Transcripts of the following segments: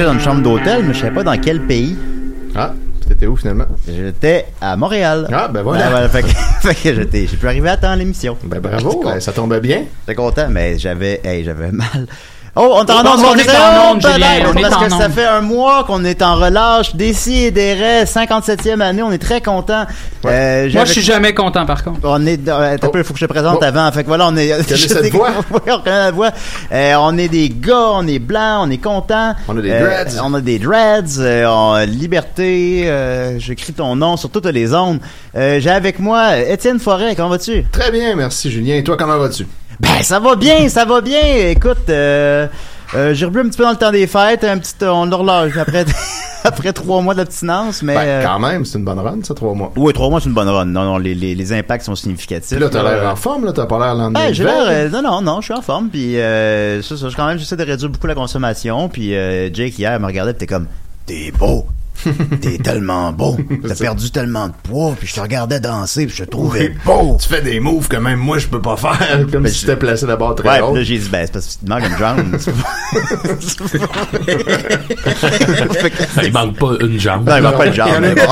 j'étais dans une chambre d'hôtel, mais je savais pas dans quel pays. Ah, t'étais où finalement? J'étais à Montréal. Ah, ben voilà. Ben fait que, fait que j'étais, j'ai pu arriver à temps à l'émission. Ben bravo, ben, ça tombait bien. J'étais content, mais j'avais, hey, j'avais mal. Oh, on est en Oh, onde, on est en onde, Julien, parce que ça fait un mois qu'on est en relâche. Décis et des 57e année, on est très content. Euh, Moi, je suis jamais content, par contre. On est, euh, un peu, il faut que je te présente Oh. avant. Fait que voilà, on est. Cette voix? On connaît la voix. Euh, on est des gars, on est blancs, on est contents. On a des Euh, dreads. on a des dreads. euh, on- liberté. Euh, J'écris ton nom sur toutes les ondes. Euh, J'ai avec moi Étienne Forêt. Comment vas-tu? Très bien, merci Julien. Et toi, comment vas-tu? Ben, ça va bien, ça va bien. Écoute, euh, euh, j'ai rebu un petit peu dans le temps des fêtes, un petit, on l'horloge après, après trois mois d'abstinence, mais. Ben, euh, quand même, c'est une bonne run, ça, trois mois. oui, trois mois, c'est une bonne run. Non, non, les, les, les impacts sont significatifs. Puis là, t'as l'air Euh, en forme, là, t'as pas l'air lendemain. Ben, j'ai l'air, euh, non, non, non, je suis en forme, puis euh, ça, ça, quand même, j'essaie de réduire beaucoup la consommation, puis euh, Jake hier me regardait, pis t'es comme, t'es beau, t'es tellement beau, t'as ça. perdu tellement de poids, puis je te regardais danser, puis je te trouvais beau. Tu fais des moves que même moi, je peux pas faire, comme Ben, si je- placé d'abord très Ouais, haut. puis là j'ai dit, ben c'est parce que tu te manques une jambe. Il manque pas une jambe. non, il manque pas de jambe, mais bon.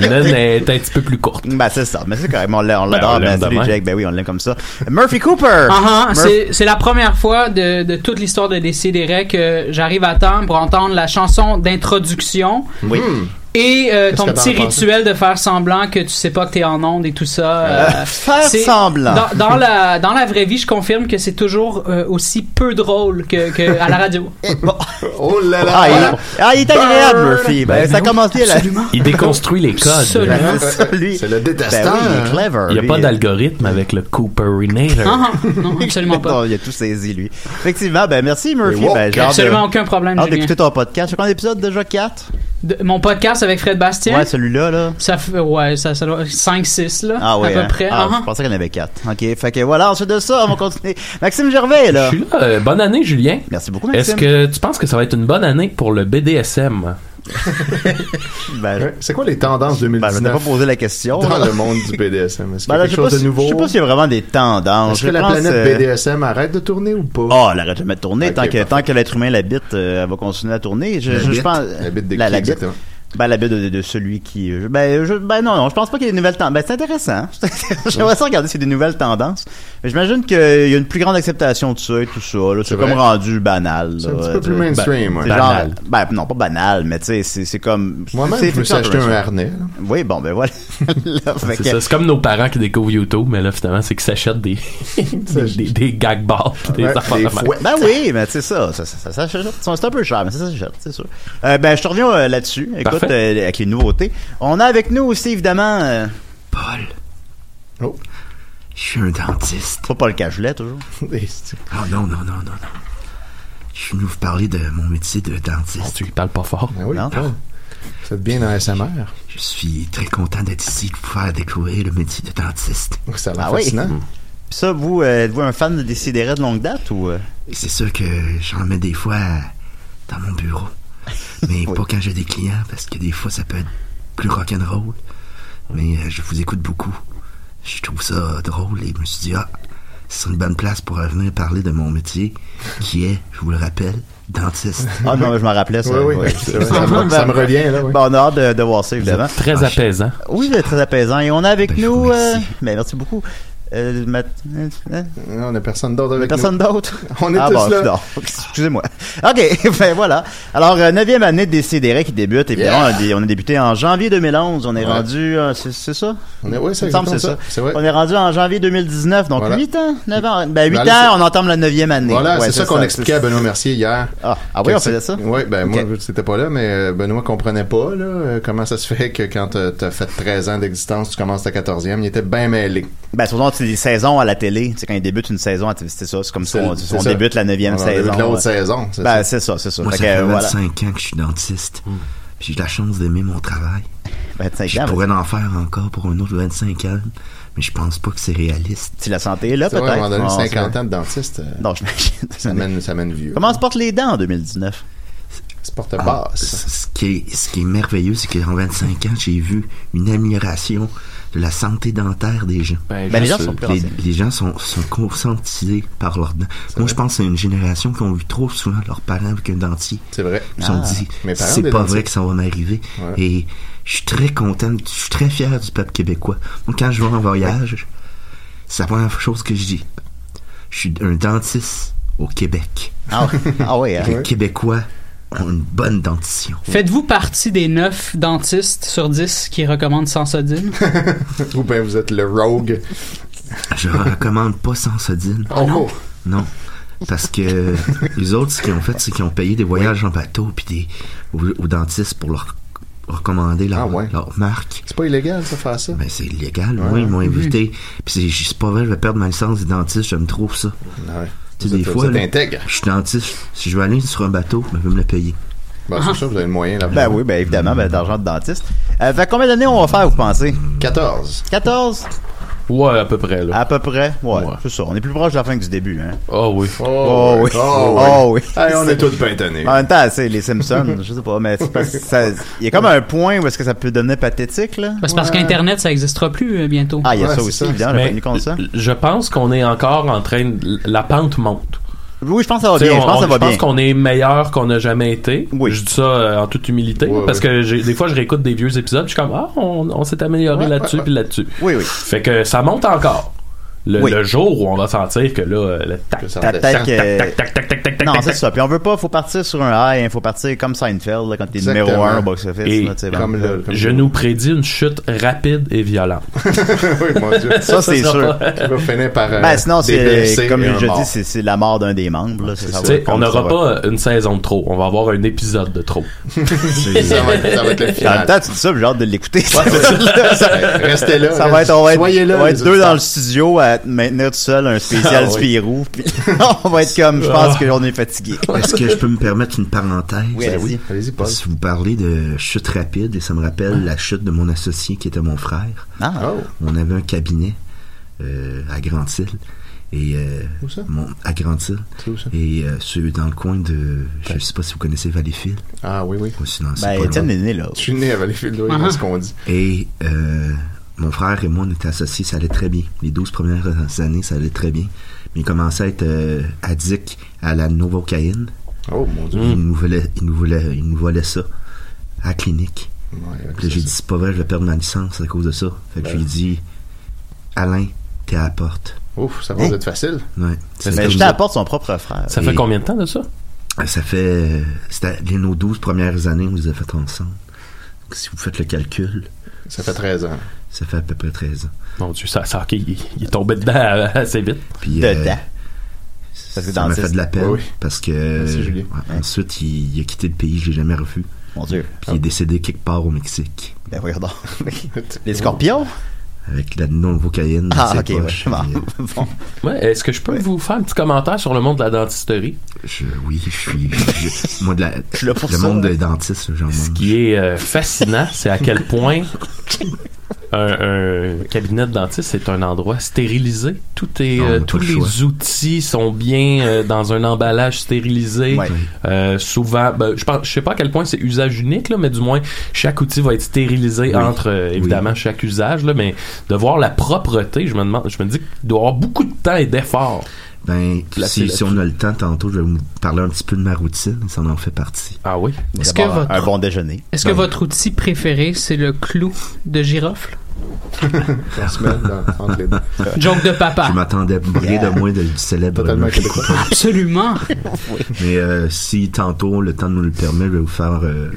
La naine est un petit peu plus courte. Ben c'est ça, mais c'est quand même, on l'a- Ben, l'adore, on l'aime ben, salut même. Jake, ben oui, on l'aime comme ça. Murphy Cooper! Ah, ah, Murph- c'est c'est la première fois de, de toute l'histoire de Décideret que j'arrive à temps pour entendre la chanson d'introduction Oui. et euh, ton petit rituel de faire semblant que tu sais pas que t'es en onde et tout ça. euh, faire c'est- semblant. Dans, dans la, dans la vraie vie, je confirme que c'est toujours euh, aussi peu drôle que, que à la radio. Bon. Oh là là! Ah, il, ah, il est agréable, Murphy. Ben, Ben ça oui, commence bien là. Il déconstruit les codes. Absolument. Ben, c'est le Ben détestant. oui, il est clever. Il n'y a lui. pas d'algorithme avec le Cooperinator. Ah, non, absolument pas. Non, il a tout saisi, lui. Effectivement, ben merci Murphy. Wow, Ben, de- Absolument aucun problème, d'écouter ton podcast. C'est combien d'épisodes déjà? 4? De- mon podcast avec Fred Bastien, Ouais, celui-là, là. ça fait ouais, ça, ça doit 5-6 là, Ah ouais. à peu hein? près. Ah, Ah, je pensais qu'il y en avait 4. OK, fait que voilà, ensuite de ça, on va continuer. Maxime Gervais, là. Je suis là. Euh, bonne année, Julien. Merci beaucoup, Maxime. Est-ce que tu penses que ça va être une bonne année pour le BDSM? Ben, Ouais. C'est quoi les tendances ben, je 2019 pas posé la question. dans là. le monde du BDSM? Est-ce qu'il y Ben, quelque chose de si, nouveau? je sais pas s'il y a vraiment des tendances. Est-ce que la pense, planète euh, BDSM arrête de tourner ou pas? Oh, elle arrête jamais de tourner. Tant que, tant que l'être humain l'habite, euh, elle va continuer à tourner. Je, La je, je bite? pense, La bite de la, qui, la bite. exactement? Ben, la bite de, de celui qui, euh, ben, je, ben, non, non, je pense pas qu'il y ait des nouvelles tendances. Ben, c'est intéressant. J'aimerais ça regarder s'il y a des nouvelles tendances. Mais j'imagine qu'il y a une plus grande acceptation de ça et tout ça. là. C'est C'est comme vrai. rendu banal. C'est un petit peu plus Euh, mainstream, c'est ouais. genre- Banal. ben, non, pas banal, mais tu sais, c'est c'est comme. Moi-même, c'est- je me suis acheté un mainstream. harnais. là. Oui, bon, ben voilà. C'est que- ça, c'est comme nos parents qui découvrent YouTube, mais là, finalement, c'est qu'ils s'achètent des, des, des, des gag balls des Ouais, affaires des. Ben oui, mais c'est ça, ça, ça, ça, ça s'achète. C'est un peu cher, mais ça s'achète, c'est sûr. Euh, ben, je te reviens euh, là-dessus. Écoute, euh, avec les nouveautés. On a avec nous aussi, évidemment, Paul. Oh. Je suis un dentiste. pas Paul Cagelet, toujours. Des styles. Oh non, non, non, non, non. Je suis venu vous parler de mon métier de dentiste. Tu lui parles pas fort. Ben oui, Non? Paul. Vous êtes bien dans SMR. Je suis très content d'être ici, de vous faire découvrir le métier de dentiste. Ça a l'air Ah oui? fascinant. Puis ça, vous, euh, êtes-vous un fan de Décideret de longue date ou. euh? C'est sûr que j'en mets des fois dans mon bureau. Mais Oui. pas quand j'ai des clients, parce que des fois ça peut être plus rock'n'roll. Mais euh, je vous écoute beaucoup. Je trouve ça drôle et je me suis dit, ah, c'est une bonne place pour venir parler de mon métier, qui est, je vous le rappelle, dentiste. Ah non, je m'en rappelais ça. Oui, oui, ouais. c'est vrai, ça, me, ça me revient, là. Oui. Bon, on a hâte de, de voir ça, évidemment. Très Ah, je- apaisant. Oui, c'est très apaisant. Et on a avec Ben, nous. Euh, ben, merci beaucoup. Euh, on n'a personne d'autre avec Personne d'autre? On est ah, tous bon, là. Excusez-moi. OK, ben voilà. Alors, euh, neuvième année de Décideret qui débute. Évidemment, Yeah. on, a, on a débuté en janvier 2011. On est Ouais. rendu... euh, c'est ça? nous. On est, oui, c'est ça. Vrai. On est rendu en janvier 2019, donc Voilà. 8 ans, 9 ans? Ben 8 Ben ans, on entame la neuvième année. Voilà, Ouais, c'est ça qu'on expliquait à Benoît Mercier hier. Ah, ah oui, on faisait ça? Oui, ben Ok. moi, c'était pas là, mais Benoît comprenait pas là, comment ça se fait que quand t'as fait 13 ans d'existence, tu commences ta 14e. Il était bien mêlé. Ben, souvent, c'est des saisons à la télé. Tu sais, quand ils débutent une saison, c'est ça. C'est comme ça. C'est- On, c'est on ça. débute la neuvième On en débute saison. l'autre ouais. saison, c'est Ben, ça. c'est ça, c'est ça. Moi, Fait ça que, fait euh, voilà. 25 ans que je suis dentiste. Puis j'ai la chance d'aimer mon travail. 25 Je ans. pourrais en faire encore pour un autre 25 ans, mais je pense pas que c'est réaliste. Si la santé est là, C'est peut-être. vrai, à un moment donné, Non, 50 c'est- ans de dentiste, euh, Non, j'imagine. ça, mène, ça mène vieux. Comment se portent les dents en 2019? se porte Ah, basse? ce, qui est, ce qui est merveilleux, c'est qu'en 25 ans, j'ai vu une amélioration la santé dentaire des gens. Ben, Ben, les gens juste, sont plus Les, gens sont, sont conscientisés par leurs dents. Moi, je pense que c'est une génération qui ont vu trop souvent leurs parents avec un dentier. C'est vrai. Ils se sont Ah. dit, c'est pas dentiers. vrai que ça va m'arriver. Ouais. Et je suis très content, je suis très fier du peuple québécois. Moi, quand je vais en voyage, c'est la première chose que je dis. Je suis un dentiste au Québec. Ah, ah oui, hein? Québécois ont une bonne dentition. Faites-vous partie des 9 dentistes sur 10 qui recommandent Sansodine? Ou bien vous êtes le rogue. Je recommande pas Sansodine. Oh, Non. Parce que les autres, ce qu'ils ont fait, c'est qu'ils ont payé des voyages en bateau puis des, aux, aux dentistes pour leur recommander leur, Ah ouais. leur marque. C'est pas illégal, ça, faire ça? Ben, c'est illégal. Ouais. Moi, ils m'ont invité. Puis c'est- c'est pas vrai, je vais perdre ma licence de dentiste. Je me trouve ça. Ouais. Tu sais, des fois, là, je suis dentiste. Si je veux aller sur un bateau, ben, je vais me le payer. Ben, c'est sûr, vous avez le moyen là Ben oui, ben évidemment, ben d'argent de dentiste. Euh, fait combien d'années on va faire, vous pensez? 14. 14? Ouais, à peu près, là. À peu près? Ouais, Ouais. c'est ça. On est plus proche de la fin que du début, hein? Oh oui. Oh, oui. Oh, Oh, oui. Hey, on est tous peintonés. En même temps, c'est les Simpsons, je sais pas, mais il y a comme un point où est-ce que ça peut devenir pathétique, là? Ben, c'est parce qu'Internet, ça n'existera plus euh, bientôt. Ah, il y a Ouais, ça aussi, ça. évidemment, j'ai pas Mais tenu compte de ça. je pense qu'on est encore en train de... La pente monte. Oui, je pense que ça va bien, on- je pense ça je qu'on est meilleur qu'on n'a jamais été. Oui. Je dis ça euh, en toute humilité. Parce que j'ai- des fois, je réécoute des vieux épisodes. Je suis comme, ah, on, on s'est amélioré Ouais, là-dessus ouais, puis là-dessus. Oui, oui. Fait que ça monte encore. Le, Oui. le jour où on va sentir que là, euh, le tac, Que ça tac, redescend. tac, tac, Euh, tac, tac, tac, tac, tac, tac, Non, tac, c'est tac. ça. Puis on veut pas, faut partir sur un high, il faut partir comme Seinfeld, là, quand t'es numéro. 1 au box-office. Et tu le. comme Je le- nous prédis une chute rapide et violente. oui, mon Dieu. Ça, c'est sûr. va finir par. euh, Ben, sinon, c'est, comme un je mort. dis, c'est, la mort d'un des membres, là. ça, ça Tu on n'aura pas une saison de trop. On va avoir un épisode de trop. ça, va être, ça va être le En même final. temps, tu dis ça, j'ai hâte de l'écouter. Restez là. Ça va être, on va être, Soyez là. on va les être deux dans le studio à maintenir tout seul un spécial Ah, oui. Spirou. Puis on va être comme, je pense qu'on est fatigué. Est-ce que je peux me permettre une parenthèse? Oui, Ben allez-y. oui, allez-y, Paul. Si vous parlez de chute rapide, et ça me rappelle la chute de mon associé qui était mon frère. Ah, Oh, On avait un cabinet euh, à Grand-Île. Et, euh, Où ça? mon, à Grand-Île. c'est où ça? Et euh, sur- dans le coin de... Je sais pas si vous connaissez Valleyfield. Ah, oui, oui. Moi, sinon, ben, Étienne est né là. Je suis né à Valleyfield, oui, c'est ce qu'on dit. Et euh, mon frère et moi, on était associés, ça allait très bien. Les 12 premières années, ça allait très bien. Mais il commençait à être euh, addict à la novocaïne. Oh, mon Dieu. Il, nous volait, il, nous volait, il nous volait ça à la clinique. Ouais, j'ai dit, c'est pas vrai, je vais perdre ma licence à cause de ça. Fait que Ben. je lui ai dit, Alain, t'es à la porte. Ouf, ça va Hein? être facile. Ouais. Mais je t'apporte son propre frère. Ça Et- fait combien de temps de ça? Euh, Ça fait. C'était les- nos 12 premières années, on les a faites ensemble. Si vous faites le calcul, Ça fait 13 ans. Ça fait à peu près 13 ans. Mon Dieu, ça, ça ok, il, il est tombé dedans euh, assez vite. Puis, Dedans. Parce que ça m'a fait de la peine Oui, oui. parce que Merci, euh, Julien. ouais, ensuite il, il a quitté le pays, je l'ai jamais revu. Mon Dieu. Puis il est décédé quelque part au Mexique Ben donc. Les scorpions? avec la novocaïne dans Ah, ses ok, ouais. poches. Bon. Puis, euh, Bon. Ouais, Est-ce que je peux vous faire un petit commentaire sur le monde de la dentisterie? je, oui, je suis je- moi de la, Je suis là pour le ça. monde des dentistes, j'en Ce qui est euh, fascinant, c'est à quel point un, un cabinet de dentiste c'est un endroit stérilisé. Tout est, Non, euh, tous le les choix. outils sont bien euh, dans un emballage stérilisé. Ouais. Euh, souvent, ben, je pense, je sais pas à quel point c'est usage unique là, mais du moins chaque outil va être stérilisé Oui. entre euh, évidemment chaque usage là, mais de voir la propreté, je me demande, je me dis qu'il doit y avoir beaucoup de temps et d'efforts. Ben, si, on a le temps tantôt, je vais vous parler un petit peu de ma routine, ça en fait partie. Ah oui? Est-ce que, votre, Un bon déjeuner. est-ce que votre outil préféré, c'est le clou de girofle? Dans- les. Joke de papa. Je m'attendais à briller Yeah. de moins de, du célèbre. Absolument. Mais euh, si tantôt le temps nous le permet, je vais vous faire, euh,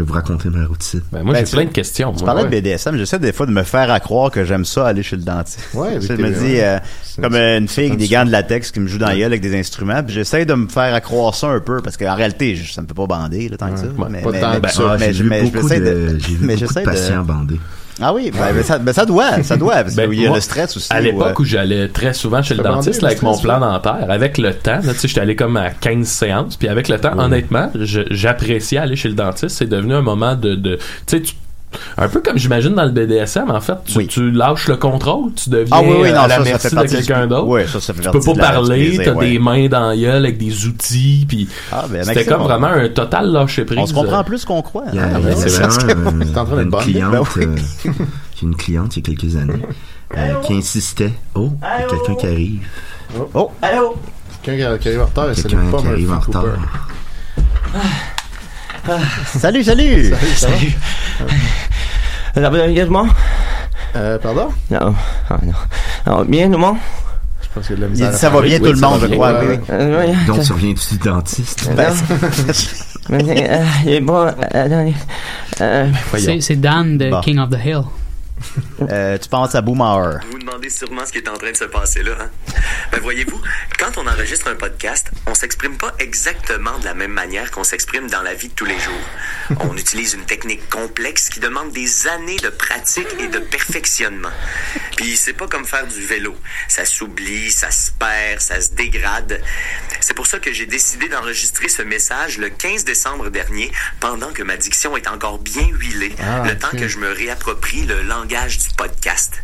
je vais vous raconter ma routine. Ben, moi Ben, j'ai plein de questions. Tu moi. parlais ouais. de BDSM, j'essaie des fois de me faire à croire que j'aime ça aller chez le dentiste. Ouais, je me dis, euh, C'est- comme une fille avec des gants de latex qui me joue dans la gueule avec des instruments, puis j'essaie de me faire à croire ça un peu, parce qu'en réalité, je- ça me fait pas bander, là, tant que ça. Ouais, mais, pas mais, tant mais, que ça. Ah, mais j'ai vu beaucoup j'essaie de, de j'essaie patients bandés. Ah oui, ben, mais ça, ben, ça doit, ça doit, parce Ben, qu'il y a moi, le stress aussi. À l'époque où, où j'allais très souvent chez le dentiste avec mon plan dentaire, avec le temps, là, tu sais, j'étais allé comme à 15 séances, puis avec le temps, honnêtement, j'appréciais aller chez le dentiste. C'est devenu un moment de, de tu sais, tu- un peu comme j'imagine dans le BDSM, en fait, tu, Oui. tu lâches le contrôle, tu deviens ah oui, oui, euh, non, à la ça, ça merci fait de quelqu'un d'autre. Oui, ça, ça fait Tu peux pas parler, t'as ouais. des mains dans la gueule avec des outils, puis Ah, ben, c'était comme vraiment un total lâcher prise. On se comprend plus qu'on croit. Hein. il y a Ouais, c'est vraiment C'est en train euh, d'être une bonne. cliente, Ben oui. euh, j'ai une cliente il y a quelques années euh, qui insistait. Oh, il y a quelqu'un qui arrive. Oh, allô? Quelqu'un qui arrive en retard, c'est Quelqu'un pas qui arrive en retard. Cooper. Salut, salut! Salut, ça va? Ça va? Euh, pardon? Non, ah, non. Bien, tout le monde? Je pense qu'il y a de la misère. ça va bien oui, tout le monde, je crois. Oui, oui. Euh, oui, Donc, ça- tu reviens du dentiste? Ben, euh, euh. Euh. C'est c'est Dan de Bon. King of the Hill. Euh, tu penses à Boomer. Vous vous demandez sûrement ce qui est en train de se passer là. Hein? Ben voyez-vous, quand on enregistre un podcast, on s'exprime pas exactement de la même manière qu'on s'exprime dans la vie de tous les jours. On utilise une technique complexe qui demande des années de pratique et de perfectionnement. Puis c'est pas comme faire du vélo. Ça s'oublie, ça se perd, ça se dégrade. C'est pour ça que j'ai décidé d'enregistrer ce message le 15 décembre dernier, pendant que ma diction est encore bien huilée, Ah, le temps que je me réapproprie le langage du podcast.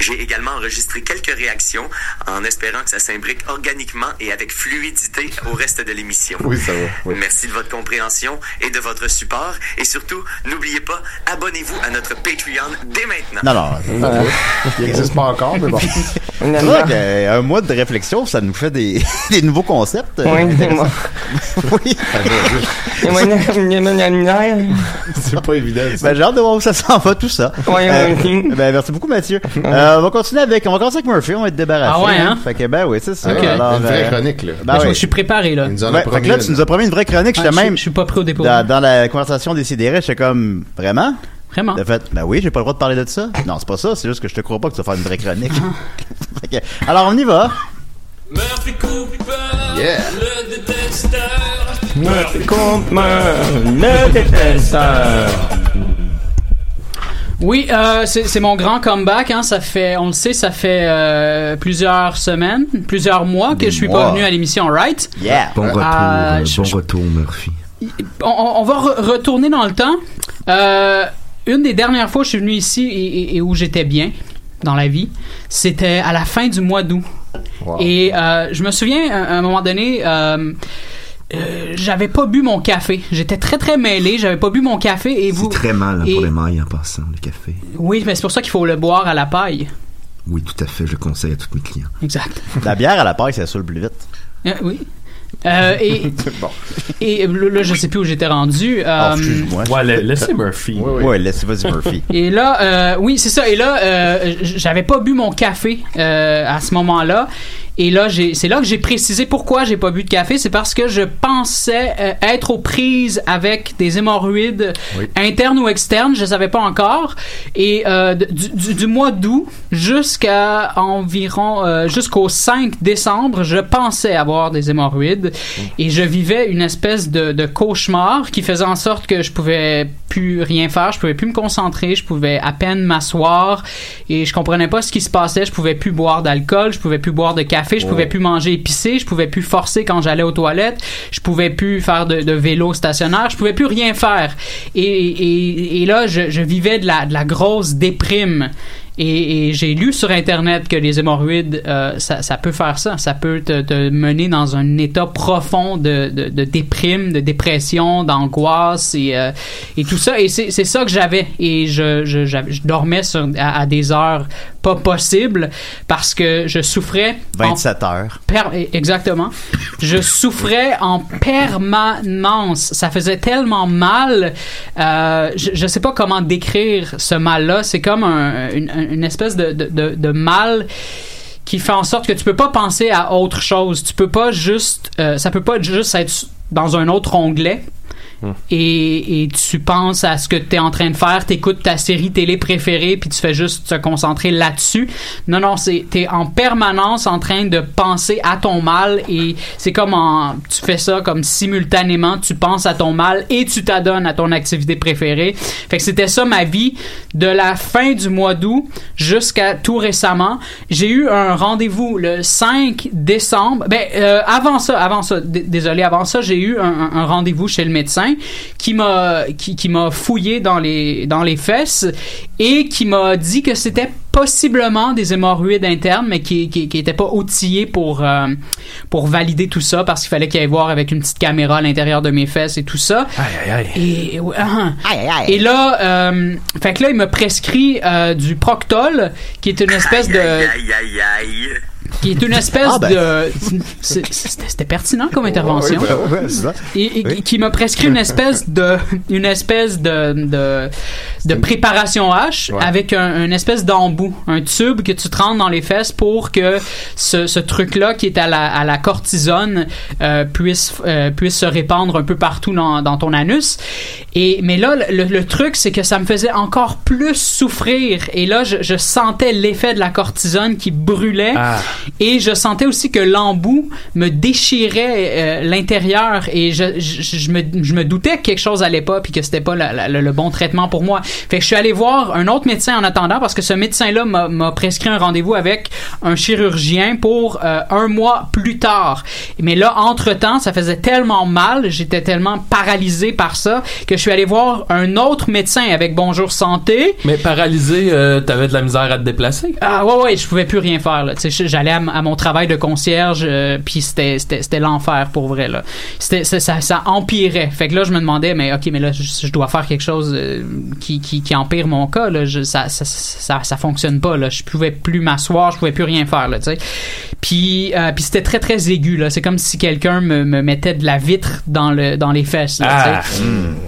J'ai également enregistré quelques réactions en espérant que ça s'imbrique organiquement et avec fluidité au reste de l'émission. Oui, ça va. Oui. Merci de votre compréhension et de votre support. Et surtout, n'oubliez pas, abonnez-vous à notre Patreon dès maintenant. Non, non. Il n'existe pas encore, mais bon. C'est vrai qu'un mois de réflexion, ça nous fait des, des nouveaux concepts. euh, Oui, c'est moi. oui. C'est pas évident. Ben, j'ai hâte de voir où ça s'en va, tout ça. Ouais, Euh, moi aussi. Ben, merci beaucoup, Mathieu. Euh, on va continuer avec, on va commencer avec Murphy, on va être débarrassé. Ah ouais, hein? Fait que, ben oui, c'est ça. Ok. Alors, Une vraie euh, chronique, là. ben je, oui. je suis préparé, là. Il nous en a Ouais, fait promis que là, tu nous as promis une vraie chronique. Ah, J'étais même je suis pas prêt au dépôt. dans, dans la conversation des sidérés, j'étais comme, vraiment? Vraiment. De fait, ben oui, j'ai pas le droit de parler de ça. Non, c'est pas ça, c'est juste que je te crois pas que tu vas faire une vraie chronique. Alors, on y va. Murphy Cooper, Yeah. le détesteur. Murphy Cooper, le détesteur. Oui, euh, c'est mon grand comeback. Hein. Ça fait, on le sait, ça fait euh, plusieurs semaines, plusieurs mois que Des je suis mois. pas venu à l'émission Right? Yeah. Bon retour, euh, je- bon je- retour, Murphy. On, va re- retourner dans le temps. Euh, une des dernières fois que je suis venu ici et, et- et où j'étais bien dans la vie, c'était à la fin du mois d'août. Wow. Et euh, je me souviens, à à un moment donné, euh, j'avais pas bu mon café. J'étais très très mêlé. J'avais pas bu mon café et vous. C'est très mal hein, et- pour les mailles en passant, le café. Oui, mais c'est pour ça qu'il faut le boire à la paille. Oui, tout à fait, je conseille à tous mes clients. Exact. La bière à la paille, ça saoule plus vite. Euh, oui. Euh, et, bon. et là, je sais plus où j'étais rendu. Ah, Euh, excuse-moi. Ouais, la- laissez Murphy. Ouais, laissez vas-y Murphy. Et là, euh, oui, c'est ça. Et là, euh, j'avais pas bu mon café euh, à ce moment-là. Et là, c'est là que j'ai précisé pourquoi j'ai pas bu de café. C'est parce que je pensais euh, être aux prises avec des hémorroïdes internes ou externes. Je savais pas encore. Et euh, du, du- du mois d'août jusqu'à environ euh, jusqu'au 5 décembre, je pensais avoir des hémorroïdes et je vivais une espèce de, de cauchemar qui faisait en sorte que je pouvais plus rien faire, je pouvais plus me concentrer, je pouvais à peine m'asseoir et je comprenais pas ce qui se passait, je pouvais plus boire d'alcool, je pouvais plus boire de café, je pouvais plus manger épicé, je pouvais plus forcer quand j'allais aux toilettes, je pouvais plus faire de, de vélo stationnaire, je pouvais plus rien faire. Et, et, et là, je, je vivais de la, de la grosse déprime. Et, et j'ai lu sur internet que les hémorroïdes, euh, ça, ça peut faire ça. Ça peut te, te mener dans un état profond de, de, de déprime, de dépression, d'angoisse et, euh, et tout ça. Et c'est ça que j'avais. Et je, je, je dormais sur, à, à des heures pas possibles parce que je souffrais. en 27 heures. Per- exactement. Je souffrais en permanence. Ça faisait tellement mal. Euh, je, je sais pas comment décrire ce mal-là. C'est comme un- une, une espèce de, de, de- de mal qui fait en sorte que tu peux pas penser à autre chose. Tu peux pas juste, euh, ça peut pas juste être dans un autre onglet. Et, tu penses à ce que tu es en train de faire, t'écoutes ta série télé préférée, puis tu fais juste te concentrer là-dessus. Non, non, c'est t'es en permanence en train de penser à ton mal et c'est comme en, tu fais ça comme simultanément, tu penses à ton mal et tu t'adonnes à ton activité préférée. Fait que c'était ça ma vie de la fin du mois d'août jusqu'à tout récemment. J'ai eu un rendez-vous le 5 décembre. Ben euh, avant ça, avant ça, désolé, avant ça, j'ai eu un rendez-vous chez le médecin qui m'a qui, qui m'a fouillé dans les dans les fesses et qui m'a dit que c'était possiblement des hémorroïdes internes, mais qui qui, qui pas outillés pour euh, pour valider tout ça parce qu'il fallait qu'il aille voir avec une petite caméra à l'intérieur de mes fesses et tout ça. Aïe, aïe, aïe. Et, là, euh, fait que là, il me prescrit euh, du Proctol, qui est une espèce de, Aïe, aïe, aïe. Qui est une espèce Ah, ben. de, c'était pertinent comme intervention. Ouais, ouais, ouais, c'est ça. Et, et Oui. qui m'a prescrit une espèce de une espèce de de, de préparation H Ouais. avec un, une espèce d'embout, un tube que tu te rentres dans les fesses pour que ce, ce truc-là qui est à la, à la cortisone euh, puisse euh, puisse se répandre un peu partout dans, dans ton anus. Et mais là le, le truc c'est que ça me faisait encore plus souffrir et là je, je sentais l'effet de la cortisone qui brûlait Ah. Et je sentais aussi que l'embout me déchirait euh, l'intérieur et je, je, je me, je me doutais que quelque chose allait pas puis que c'était pas la- la- le, le bon traitement pour moi. Fait que je suis allé voir un autre médecin en attendant parce que ce médecin-là m'a- prescrit un rendez-vous avec un chirurgien pour euh, un mois plus tard. Mais là, entre-temps, ça faisait tellement mal, j'étais tellement paralysé par ça que je suis allé voir un autre médecin avec Bonjour Santé. Mais paralysé, euh, t'avais de la misère à te déplacer. Ah ouais ouais, je pouvais plus rien faire là. J'allais à, mon travail de concierge euh, puis c'était c'était c'était l'enfer pour vrai là. C'était ça, ça ça empirait. Fait que là je me demandais mais OK mais là je, je dois faire quelque chose euh, qui, qui qui empire mon cas là, je, ça, ça ça ça fonctionne pas là. Je pouvais plus m'asseoir, je pouvais plus rien faire là, tu sais. Puis euh, puis c'était très très aigu là, c'est comme si quelqu'un me, me mettait de la vitre dans le dans les fesses là. Ah.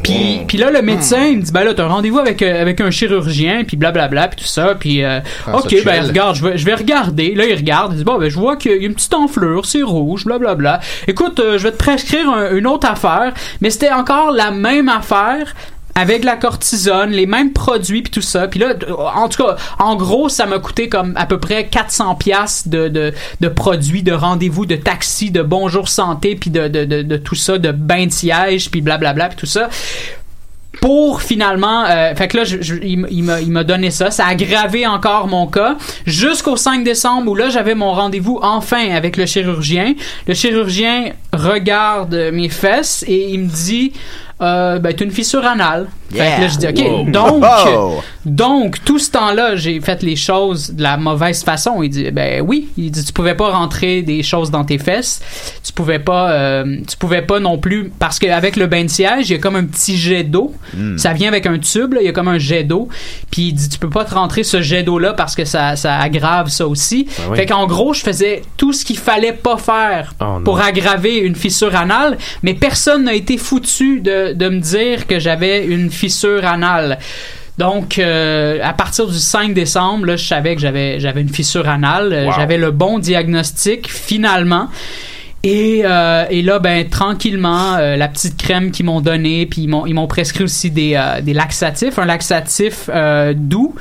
Puis, puis là, le médecin, il me dit, ben là, t'as un rendez-vous avec, avec un chirurgien, puis blablabla, puis tout ça, puis euh, Ah, ok, ben regarde, je vais, je vais regarder. Là, il regarde, bon, ben je vois qu'il y a une petite enflure, c'est rouge, blablabla. Écoute, euh, je vais te prescrire un- une autre affaire, mais c'était encore la même affaire avec la cortisone, les mêmes produits puis tout ça. Puis là, en tout cas, en gros, ça m'a coûté comme à peu près 400 pièces de, de, produits, de rendez-vous, de taxi, de bonjour santé, puis de, de, de, de tout ça, de bain de siège, puis blablabla, puis tout ça pour finalement euh, fait que là je- je- il m'a donné ça. Ça a aggravé encore mon cas. Jusqu'au 5 décembre où là j'avais mon rendez-vous enfin avec le chirurgien. Le chirurgien regarde mes fesses et il me dit euh, ben une fissure anale Fait que là, je dis, OK, donc, donc, tout ce temps-là, j'ai fait les choses de la mauvaise façon. Il dit, ben oui. Il dit, tu pouvais pas rentrer des choses dans tes fesses. Tu pouvais pas, euh, tu pouvais pas non plus, parce qu'avec le bain de siège, il y a comme un petit jet d'eau. Hmm. Ça vient avec un tube, là, il y a comme un jet d'eau. Puis il dit, tu peux pas te rentrer ce jet d'eau-là parce que ça, ça aggrave ça aussi. Ben oui. Fait qu'en gros, je faisais tout ce qu'il fallait pas faire Oh pour aggraver une fissure anale, mais personne n'a été foutu de, de me dire que j'avais une fissure anale. Donc, euh, à partir du 5 décembre, là, je savais que j'avais j'avais une fissure anale. Wow. J'avais le bon diagnostic, finalement. Et, euh, et là, ben tranquillement, euh, la petite crème qu'ils m'ont donnée, puis ils m'ont ils m'ont prescrit aussi des, des laxatifs, un laxatif doux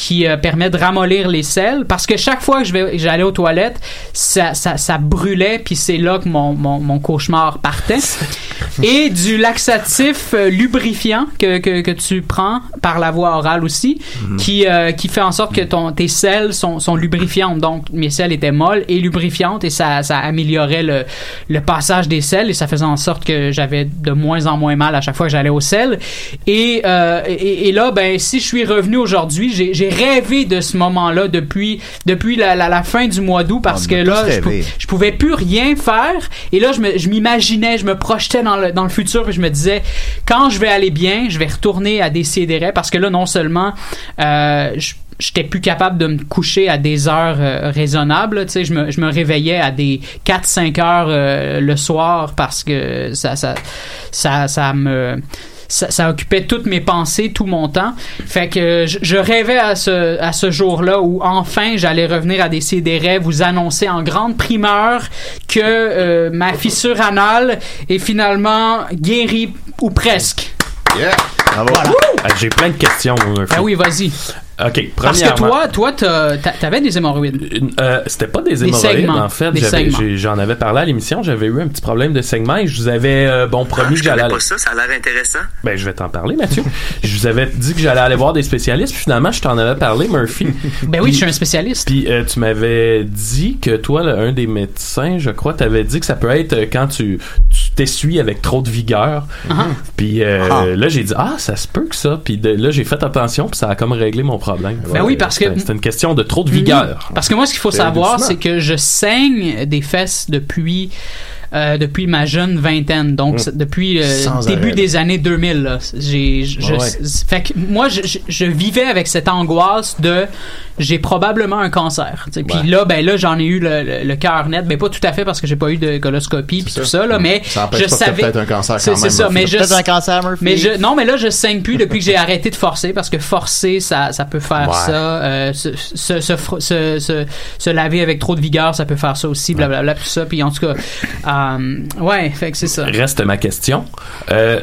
qui euh, permet de ramollir les selles parce que chaque fois que je vais j'allais aux toilettes ça, ça, ça brûlait puis c'est là que mon, mon, mon cauchemar partait. Et du laxatif euh, lubrifiant que, que, que tu prends par la voie orale aussi qui, euh, qui fait en sorte que ton, tes selles sont, sont lubrifiantes. Donc mes selles étaient molles et lubrifiantes et ça, ça améliorait le, le passage des selles et ça faisait en sorte que j'avais de moins en moins mal à chaque fois que j'allais aux selles. Et, et, et là ben si je suis revenu aujourd'hui j'ai rêvé de ce moment-là depuis depuis la, la, la fin du mois d'août parce On que là je, pou- rêvé. je pouvais plus rien faire et là je m'imaginais je me projetais dans le, dans le futur et je me disais quand je vais aller bien je vais retourner à des CDR parce que là non seulement euh, je j'étais plus capable de me coucher à des heures euh, raisonnables tu sais je me, je me réveillais à des 4 5 heures euh, le soir parce que ça ça ça, ça me ça, ça occupait toutes mes pensées, tout mon temps. Fait que je, je rêvais à ce, à ce jour-là où enfin j'allais revenir à des CDR, vous annoncer en grande primeur que euh, ma fissure anale est finalement guérie ou presque. Yeah. Bravo. Ah, J'ai plein de questions. Ah oui, vas-y. OK, Parce que toi, toi, t'avais des hémorroïdes. Euh, c'était pas des Des hémorroïdes segments. en fait Des J'avais- segments. j'ai- j'en avais parlé à l'émission j'avais eu un petit problème de segment et je vous avais euh, bon promis Ah, que je j'allais connais aller pas ça, ça a l'air intéressant. ben je vais t'en parler Mathieu je vous avais dit que j'allais aller voir des spécialistes puis finalement je t'en avais parlé Murphy Ben oui, je suis un spécialiste. puis euh, tu m'avais dit que toi là, un des médecins je crois t'avais dit que ça peut être euh, quand tu tu t'essuies avec trop de vigueur Ah. puis euh, Ah. là j'ai dit ah ça se peut que ça puis de- là j'ai fait attention puis ça a comme réglé mon problème Ben oui, parce que- c'était une question de trop de vigueur Mhm. Parce que moi, ce qu'il faut C'est savoir, c'est que je saigne des fesses depuis. Euh, depuis ma jeune vingtaine, donc c'est depuis le Sans début arrêt. des années 2000. Là. J'ai, je, je- Ouais. fait que moi, je, je- je vivais avec cette angoisse de j'ai probablement un cancer. Puis Ouais. là, ben là, j'en ai eu le, le- le cœur net, ben pas tout à fait parce que j'ai pas eu de coloscopie puis C'est tout ça. là, mais Ça empêche je pas savais. peut-être un cancer quand même, ça, mais je Peut-être un cancer, Murphy. mais je, non, mais là, je saigne plus depuis que j'ai arrêté de forcer parce que forcer, ça, ça peut faire Ouais. ça. Euh, se, se, se, fr- se, se- se laver avec trop de vigueur, ça peut faire ça aussi, blablabla, tout ça. Puis en tout cas, euh, ouais, fait que c'est ça. reste ma question. Euh,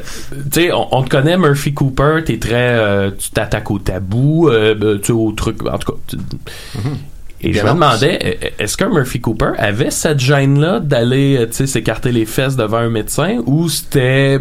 tu sais, on, on te connaît, Murphy Cooper, t'es très, euh, tu t'attaques au tabou, euh, ben, tu sais, au truc, en tout cas. tu- Et je me demandais, e- est-ce qu'un Murphy Cooper avait cette gêne-là d'aller, tu sais, s'écarter les fesses devant un médecin ou c'était,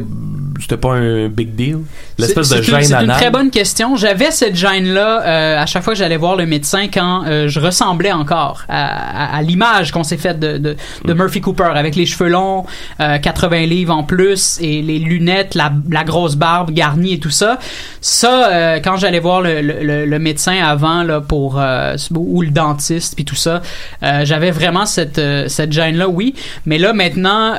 c'était pas un big deal? L'espèce C'est- de gêne C'est une très bonne question. J'avais cette gêne-là euh, à chaque fois que j'allais voir le médecin quand euh, je ressemblais encore à, à- à l'image qu'on s'est faite de, de, de Mm. Murphy Cooper avec les cheveux longs, euh, 80 livres en plus et les lunettes, la, la grosse barbe garnie et tout ça. Ça, euh, quand j'allais voir le, le- le- médecin avant là pour euh, ou le dentiste puis tout ça, euh, j'avais vraiment cette cette gêne-là, oui. Mais là maintenant.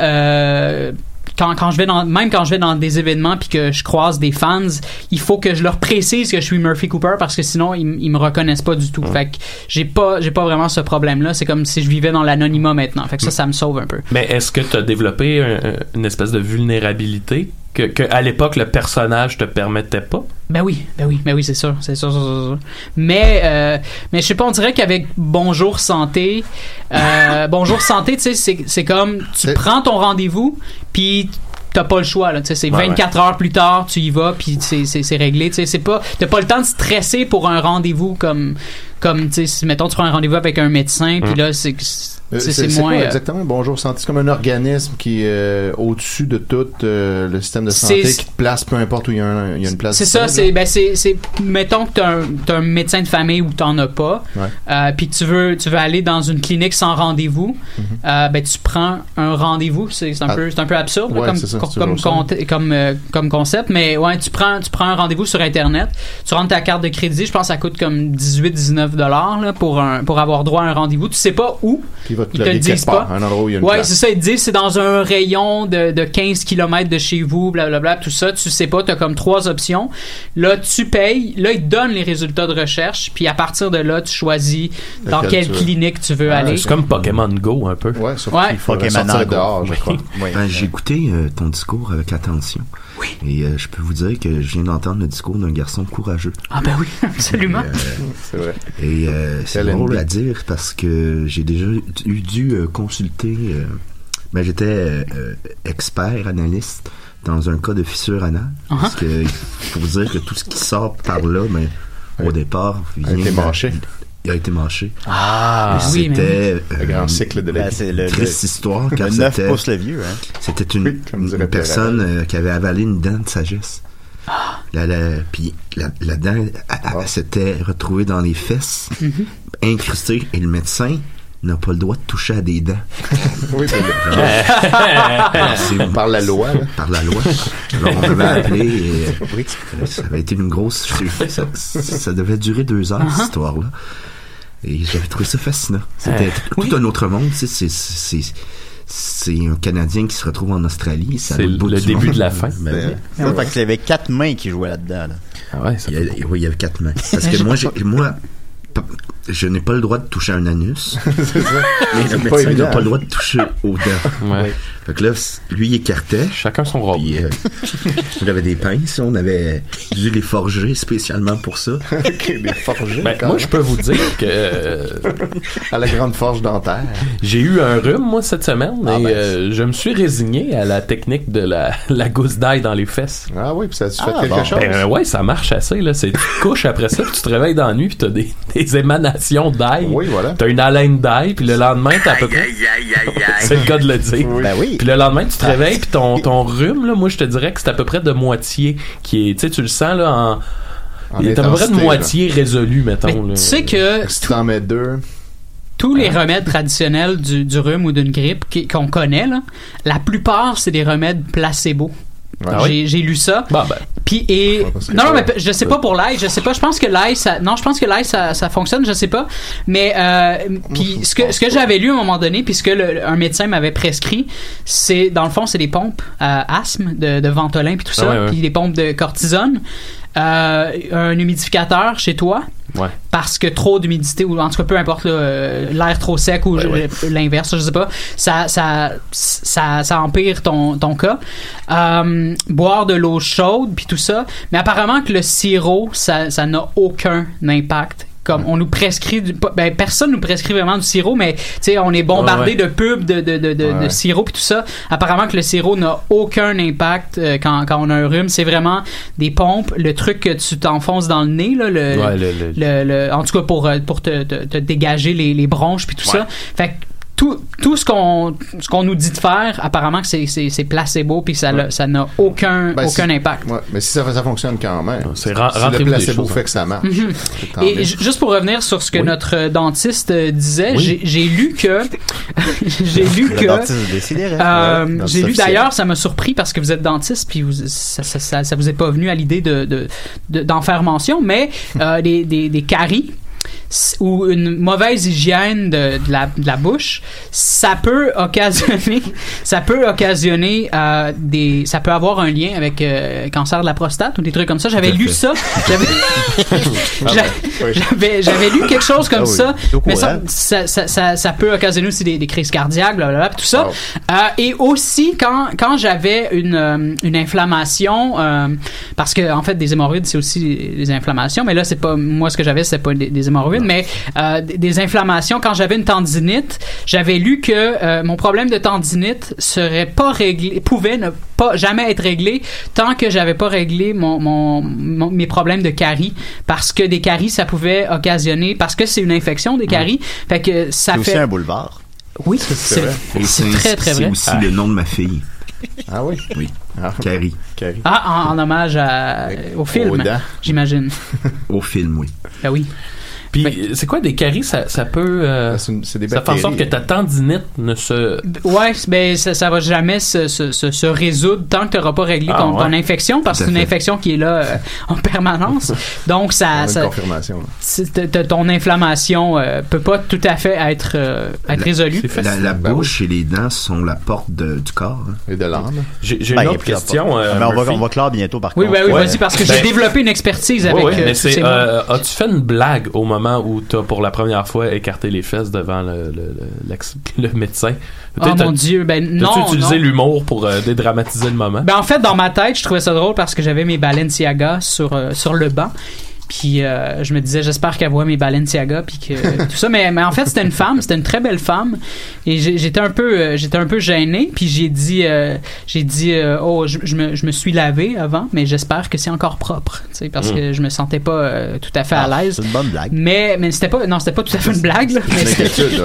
Quand, quand je vais dans même quand je vais dans des événements puis que je croise des fans il faut que je leur précise que je suis Murphy Cooper parce que sinon ils, ils me reconnaissent pas du tout. Fait que j'ai pas j'ai pas vraiment ce problème là c'est comme si je vivais dans l'anonymat maintenant. Fait que ça ça me sauve un peu. Mais est-ce que tu as développé un- un- une espèce de vulnérabilité? Que, que à l'époque le personnage te permettait pas? Ben oui, ben oui, ben oui, c'est sûr, c'est sûr. Mais, euh, mais je sais pas, on dirait qu'avec Bonjour Santé, euh, Bonjour Santé, tu sais, c'est, c'est comme, tu prends ton rendez-vous, puis t'as pas le choix, là, tu sais, c'est Ouais, 24 heures plus tard, tu y vas, puis c'est, c'est, c'est réglé, tu sais, c'est pas, t'as pas le temps de stresser pour un rendez-vous comme, comme tu sais si mettons tu prends un rendez-vous avec un médecin puis Hum. là c'est Euh, c'est C'est moins quoi euh, exactement? Bonjour Santé? C'est comme un organisme qui est euh, au-dessus de tout euh, le système de santé, C'est- qui te place peu importe où il y a, un- il y a une place. C'est ça, c'est ben c'est c'est mettons que t'as un, un médecin de famille ou t'en as pas, Ouais. euh, puis tu veux tu veux aller dans une clinique sans rendez-vous, euh, ben tu prends un rendez-vous, c'est c'est un. Ah. peu c'est un peu absurde là, comme ça, comme comme, euh, comme concept, mais ouais tu prends tu prends un rendez-vous sur internet, tu rentres ta carte de crédit, je pense que ça coûte comme 18 19 dollars là pour un pour avoir droit à un rendez-vous, tu sais pas où, Puis il va te ils te le disent part, pas. un endroit où il y a une Ouais, c'est ça, ils te disent c'est dans un rayon de, de 15 km de chez vous, blablabla, tout ça, tu sais pas, t'as comme trois options. Là, tu payes, là, ils te donnent les résultats de recherche, puis à partir de là, tu choisis dans quelle tu clinique tu veux Ah, aller. C'est comme Pokémon Go un peu. Ouais, sauf Ouais. Pokémon Go. dehors, je Oui. crois. Ben, j'ai écouté euh, ton discours avec attention. Oui. Et euh, je peux vous dire que je viens d'entendre le discours d'un garçon courageux. Ah ben oui, absolument. c'est vrai. Et euh, c'est drôle à dire parce que j'ai déjà eu dû euh, consulter. euh, ben, j'étais euh, euh, expert analyste dans un cas de fissure anale. Uh-huh. Parce que faut vous dire que tout ce qui sort par là, ben, au départ, a été de- mâché. Il a été mâché. Ah, Et oui, mais c'était oui. euh, Le grand cycle de la Ben, le- triste le- histoire. car le neuf c'était- pouces le vieux, hein. C'était une, personne euh, qui avait avalé une dent de sagesse. La, la- puis la, la dent elle- elle s'était retrouvée dans les fesses, incrustée, et le médecin n'a pas le droit de toucher à des dents. Oui, Par la loi, là. Par la loi. Alors on m'avait appelé et euh, ça avait été une grosse... Ça, ça devait durer deux heures, cette histoire-là. Et j'avais trouvé ça fascinant. C'était tout un autre monde. tu sais, C'est, c'est, c'est, c'est un Canadien qui se retrouve en Australie. ça C'est le début monde. de la fin. Ben oui. C'est ça, fait que il y avait quatre mains qui jouaient là-dedans. Là. Ah ouais, ça Il y a- oui, il y avait quatre mains. Parce que moi, j'ai, moi, je n'ai pas le droit de toucher un anus. C'est ça. Mais C'est le pas médecin n'a pas le droit de toucher aux dents. Ouais. Fait que là, lui, il écartait. Chacun son rôle. Puis, euh, on avait des pinces, on avait dû les forger spécialement pour ça. Des forgés. Ben, moi, je peux vous dire que euh, À la grande forge dentaire. j'ai eu un rhume, moi, cette semaine, Ah, et ben, euh, je me suis résigné à la technique de la, la gousse d'ail dans les fesses. Ah oui, puis ça a fait Ah, quelque bon. chose. Ben ouais, ça marche assez, là. C'est, tu te couches après ça, puis tu te réveilles dans la nuit, puis t'as des, des émanations d'ail. Oui, voilà. T'as une haleine d'ail, puis le lendemain, t'as à peu près... Aïe, aïe, aïe, aïe. C'est le cas de le dire. Ben oui. Puis le lendemain, tu te réveilles, puis ton, ton rhume, là, moi, je te dirais que c'est à peu près de moitié qui est... Tu sais, tu le sens, là, en... En il est à peu près de moitié résolu, mettons. Mais là. tu sais que Si tu en mets deux, tous les remèdes traditionnels du, du rhume ou d'une grippe qu'on connaît, là, la plupart, c'est des remèdes placebo. Ah J'ai oui? j'ai lu ça. Bah, ben. Puis et non, ça- mais je sais pas pour l'ail, je sais pas. Je pense que l'ail, ça, non, je pense que l'ail, ça, ça fonctionne, je sais pas. Mais euh, puis ce que ce que j'avais lu à un moment donné, puis ce que le- un médecin m'avait prescrit, c'est dans le fond, c'est des pompes à asthme de, de Ventolin puis tout ça, Ah ouais, ouais. puis des pompes de cortisone, euh, un humidificateur chez toi. Ouais. Parce que trop d'humidité ou en tout cas peu importe euh, l'air trop sec ou je- l'inverse je sais pas ça ça ça, ça empire ton, ton cas Euh, boire de l'eau chaude puis tout ça mais apparemment que le sirop ça ça n'a aucun impact comme on nous prescrit du, ben, personne nous prescrit vraiment du sirop mais tu sais on est bombardé Ouais, ouais. de pubs de, de, de, de, Ouais. de sirop puis tout ça apparemment que le sirop n'a aucun impact euh, quand, quand on a un rhume c'est vraiment des pompes le truc que tu t'enfonces dans le nez là, le- le- le, le- en tout cas pour, euh, pour te, te, te dégager les, les bronches puis tout ça. Fait que tout, tout ce qu'on ce qu'on nous dit de faire, apparemment que c'est c'est c'est placebo puis ça ça n'a aucun Ben, aucun si- impact. ouais, mais si ça, ça fonctionne quand même. C'est si le placebo choses, fait hein. que ça marche. Mhm. Et juste pour revenir sur ce que Oui. notre dentiste euh, disait, Oui. j'ai j'ai lu que j'ai lu que hein? Euh, j'ai lu officiel. d'ailleurs, ça m'a surpris parce que vous êtes dentiste, puis vous, ça, ça, ça, ça vous est pas venu à l'idée de, de, de- d'en faire mention, mais euh, des, des, des caries ou une mauvaise hygiène de, de la, de la bouche, ça peut occasionner, ça peut occasionner euh, des, ça peut avoir un lien avec euh, cancer de la prostate ou des trucs comme ça. J'avais lu ça, j'avais, Oui. j'avais, j'avais lu quelque chose comme Ah oui. ça, mais ça, ça, ça, ça, ça peut occasionner aussi des, des crises cardiaques, blablabla, tout ça. Euh, et aussi quand quand j'avais une euh, une inflammation euh, parce que en fait des hémorroïdes c'est aussi des inflammations mais là c'est pas moi ce que j'avais c'est pas des, des hémorroïdes mais euh, des- inflammations. Quand j'avais une tendinite, j'avais lu que euh, mon problème de tendinite serait pas réglé, pouvait ne pas jamais être réglé tant que j'avais pas réglé mon, mon, mon- mes problèmes de caries, parce que des caries ça pouvait occasionner, parce que c'est une infection des caries, fait que ça C'est aussi un boulevard. oui, c'est c'est très très C'est vrai. aussi le nom de ma fille. Ah oui? Oui. Ah. Carrie. Carrie. Ah, en, en hommage à, au film, j'imagine. Au film, oui. Ben oui. Puis, c'est quoi des caries? Ça, ça peut. euh, C'est des ça fait en sorte que ta tendinite ne se. Ouais, ben ça, ça va jamais se, se, se, se résoudre tant que tu n'auras pas réglé Ah, ton, infection parce que c'est une infection qui est là euh, en permanence. Donc ça, une ça confirmation. ton inflammation euh, peut pas tout à fait être euh, être résolue. La, Ben bouche et les dents sont la porte de- du corps. hein. Et de l'âme. J'ai Ben, une autre question. euh, Mais on va, on va clore bientôt, par Oui, contre. ben oui, Ouais. vas-y parce que Ben- j'ai développé une expertise Oui, avec. oui, euh, mais euh, As-tu fait une blague au moment où t'as pour la première fois écarté les fesses devant le, le, le, l'ex- le médecin? oh mon dieu, ben non. T'as-tu utilisé l'humour pour euh, dédramatiser le moment? Ben en fait, dans ma tête, je trouvais ça drôle parce que j'avais mes Balenciaga sur euh, sur le banc. Puis euh, je me disais, j'espère qu'elle voit mes Balenciaga puis que tout ça. Mais, mais en fait, c'était une femme, c'était une très belle femme. Et j'étais un peu, euh, j'étais un peu gêné. Puis j'ai dit, euh, j'ai dit, euh, oh, je, je me, je me suis lavé avant, mais j'espère que c'est encore propre, tu sais, parce Mm. que je me sentais pas euh, tout à fait à Ah, l'aise. C'est une bonne blague. Mais mais c'était pas non c'était pas tout à fait une blague là, mais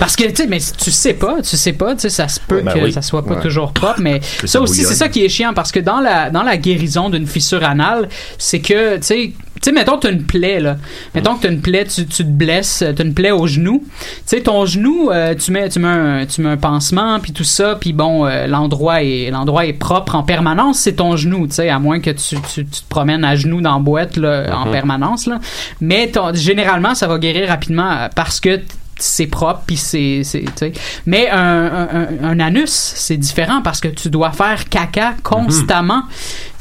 parce que tu sais mais tu sais pas tu sais pas tu sais ça se peut Ouais, ben que oui. ça soit pas Ouais. toujours propre mais ça ça aussi c'est ça qui est chiant parce que dans la dans la guérison d'une fissure anale c'est que tu sais tu sais, mettons que t'as une plaie, là. Mettons que t'as une plaie, tu, tu te blesses, euh, t'as une plaie au genou. Tu sais, ton genou, euh, tu mets, tu mets un, tu mets un pansement, puis tout ça, puis bon, euh, l'endroit est, l'endroit est propre en permanence, c'est ton genou, tu sais, à moins que tu, tu, tu te promènes à genoux dans la boîte, là, en permanence, là. Mais ton- généralement, ça va guérir rapidement parce que c'est propre puis c'est tu mais un, un, un- un anus c'est différent parce que tu dois faire caca constamment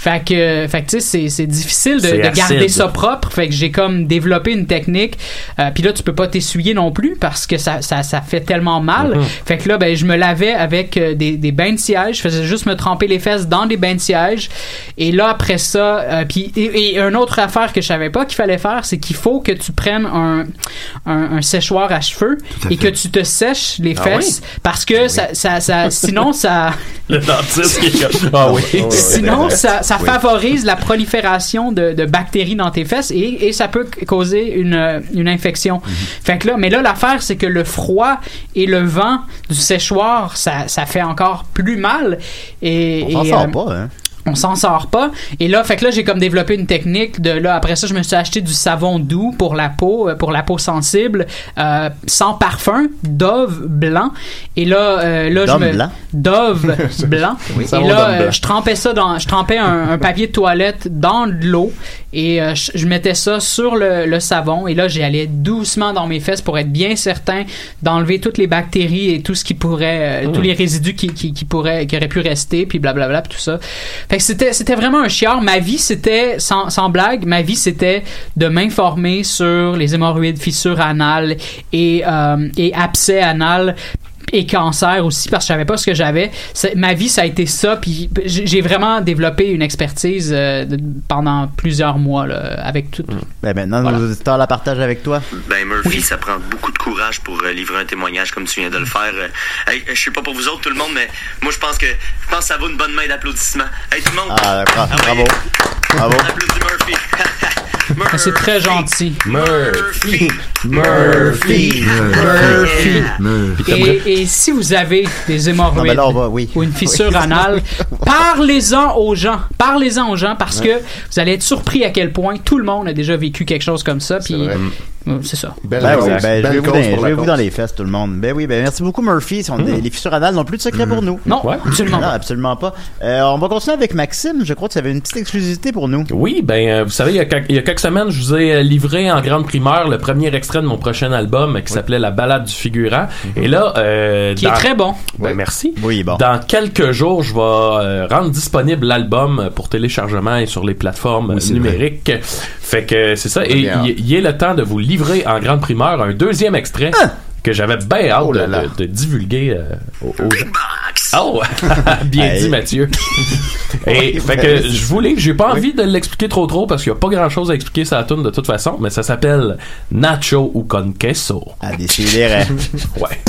fait que fait que tu sais c'est c'est difficile de, de garder ça propre. Fait que j'ai comme développé une technique euh, puis là tu peux pas t'essuyer non plus parce que ça, ça, ça fait tellement mal. Mhm. fait que là ben je me lavais avec euh, des, des bains de siège. Je faisais juste me tremper les fesses dans des bains de siège. Et là après ça euh, puis et, et une autre affaire que je savais pas qu'il fallait faire c'est qu'il faut que tu prennes un, un, un séchoir à cheveux à et que tu te sèches les Ah fesses parce que ça, ça, ça sinon ça Le dentiste qui est comme, Ah oui. Sinon, ça, ça favorise la prolifération de, de bactéries dans tes fesses et, et ça peut causer une, euh, une infection. Fait que là, mais là, l'affaire, c'est que le froid et le vent du séchoir, ça, ça fait encore plus mal. Et, On et, sort euh, pas, hein. On s'en sort pas. Et là fait que là j'ai comme développé une technique de là après ça je me suis acheté du savon doux pour la peau euh, pour la peau sensible euh, sans parfum Dove blanc. Et là euh, là Dove je me blanc? Dove blanc. et là euh, je trempais ça dans je trempais un, un papier de toilette dans de l'eau et je, je mettais ça sur le, le savon et là j'allais doucement dans mes fesses pour être bien certain d'enlever toutes les bactéries et tout ce qui pourrait tous les résidus qui, qui, qui pourraient qui auraient pu rester puis blablabla puis tout ça fait que c'était c'était vraiment un chiard. Ma vie c'était sans, sans blague ma vie c'était de m'informer sur les hémorroïdes fissures anales et euh, et abcès anal et cancer aussi parce que je savais pas ce que j'avais ma vie ça a été ça puis j'ai vraiment développé une expertise euh, de- pendant plusieurs mois là, avec tout Ben maintenant, Voilà. nos auditeurs la partagent avec toi. Ben Murphy, ça prend beaucoup de courage pour euh, livrer un témoignage comme tu viens de le faire. Euh, hey, je sais pas pour vous autres tout le monde, mais moi je pense que je pense que ça vaut une bonne main d'applaudissements. Hey tout le monde, Ah, d'accord. Ah oui. Bravo. Bravo. on applaudit Murphy. C'est très gentil Murphy. Murphy. Murphy. Murphy. et, et si vous avez des hémorroïdes va, oui. ou une fissure anale, parlez-en aux gens. Parlez-en aux gens parce que vous allez être surpris à quel point tout le monde a déjà vécu quelque chose comme ça. Puis c'est ça. Belle Ben oui, ben, je Belle vais vous, cause dans, pour je vais vous dans les fesses, tout le monde. Ben oui, ben merci beaucoup, Murphy. Si on- Les fissures anales n'ont plus de secret pour nous. Non, Ouais. absolument Non, pas. absolument pas. Euh, on va continuer avec Maxime. Je crois que tu avais une petite exclusivité pour nous. Oui, ben, euh, vous savez, il y, a quelques, il y a quelques semaines, je vous ai euh, livré en grande primeur le premier extrait de mon prochain album qui s'appelait La balade du figurant. Et là, euh, Qui dans- est très bon. Ben, merci. Oui, bon. Dans quelques jours, je vais rendre disponible l'album pour téléchargement et sur les plateformes Oui, numériques. Fait que c'est ça. Et il est le temps de vous livré en grande primeur un deuxième extrait. Que j'avais bien hâte. De, divulguer euh, aux. Oh! Bien dit, Mathieu. Et, fait que je voulais, j'ai pas envie de l'expliquer trop trop parce qu'il y a pas grand chose à expliquer ça tune de toute façon, mais ça s'appelle Nacho ou Conqueso À décider. ouais.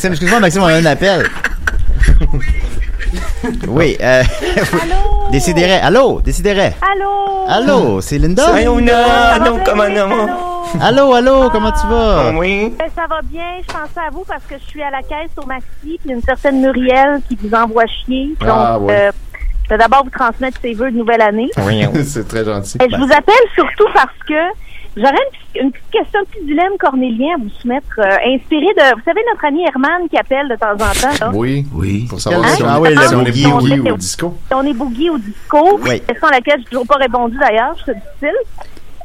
Maxime, excuse-moi, Maxime, on a un appel. Oui, euh, Décidérez. Allô, Décidérez. Allô? Allô, c'est Linda? No kamanamo. Allô, allô, comment tu vas? Oui. Ben, ça va bien, je pensais à vous parce que je suis à la caisse au Maxi, puis il y a une certaine Muriel qui vous envoie chier. Donc, Ah, ouais. euh, je vais d'abord vous transmettre ses vœux de nouvelle année. c'est très gentil. Et je vous appelle surtout parce que j'aurais une, petite- une petite question, un petit dilemme cornélien à vous soumettre, euh, inspiré de, vous savez, notre ami Herman qui appelle de temps en temps. là? Oui. Oui. Pour savoir Hein? si on, Ah oui, si on est boogie, ou disco. Si on est boogie au disco, Oui. question à laquelle je n'ai toujours pas répondu d'ailleurs, je suis difficile.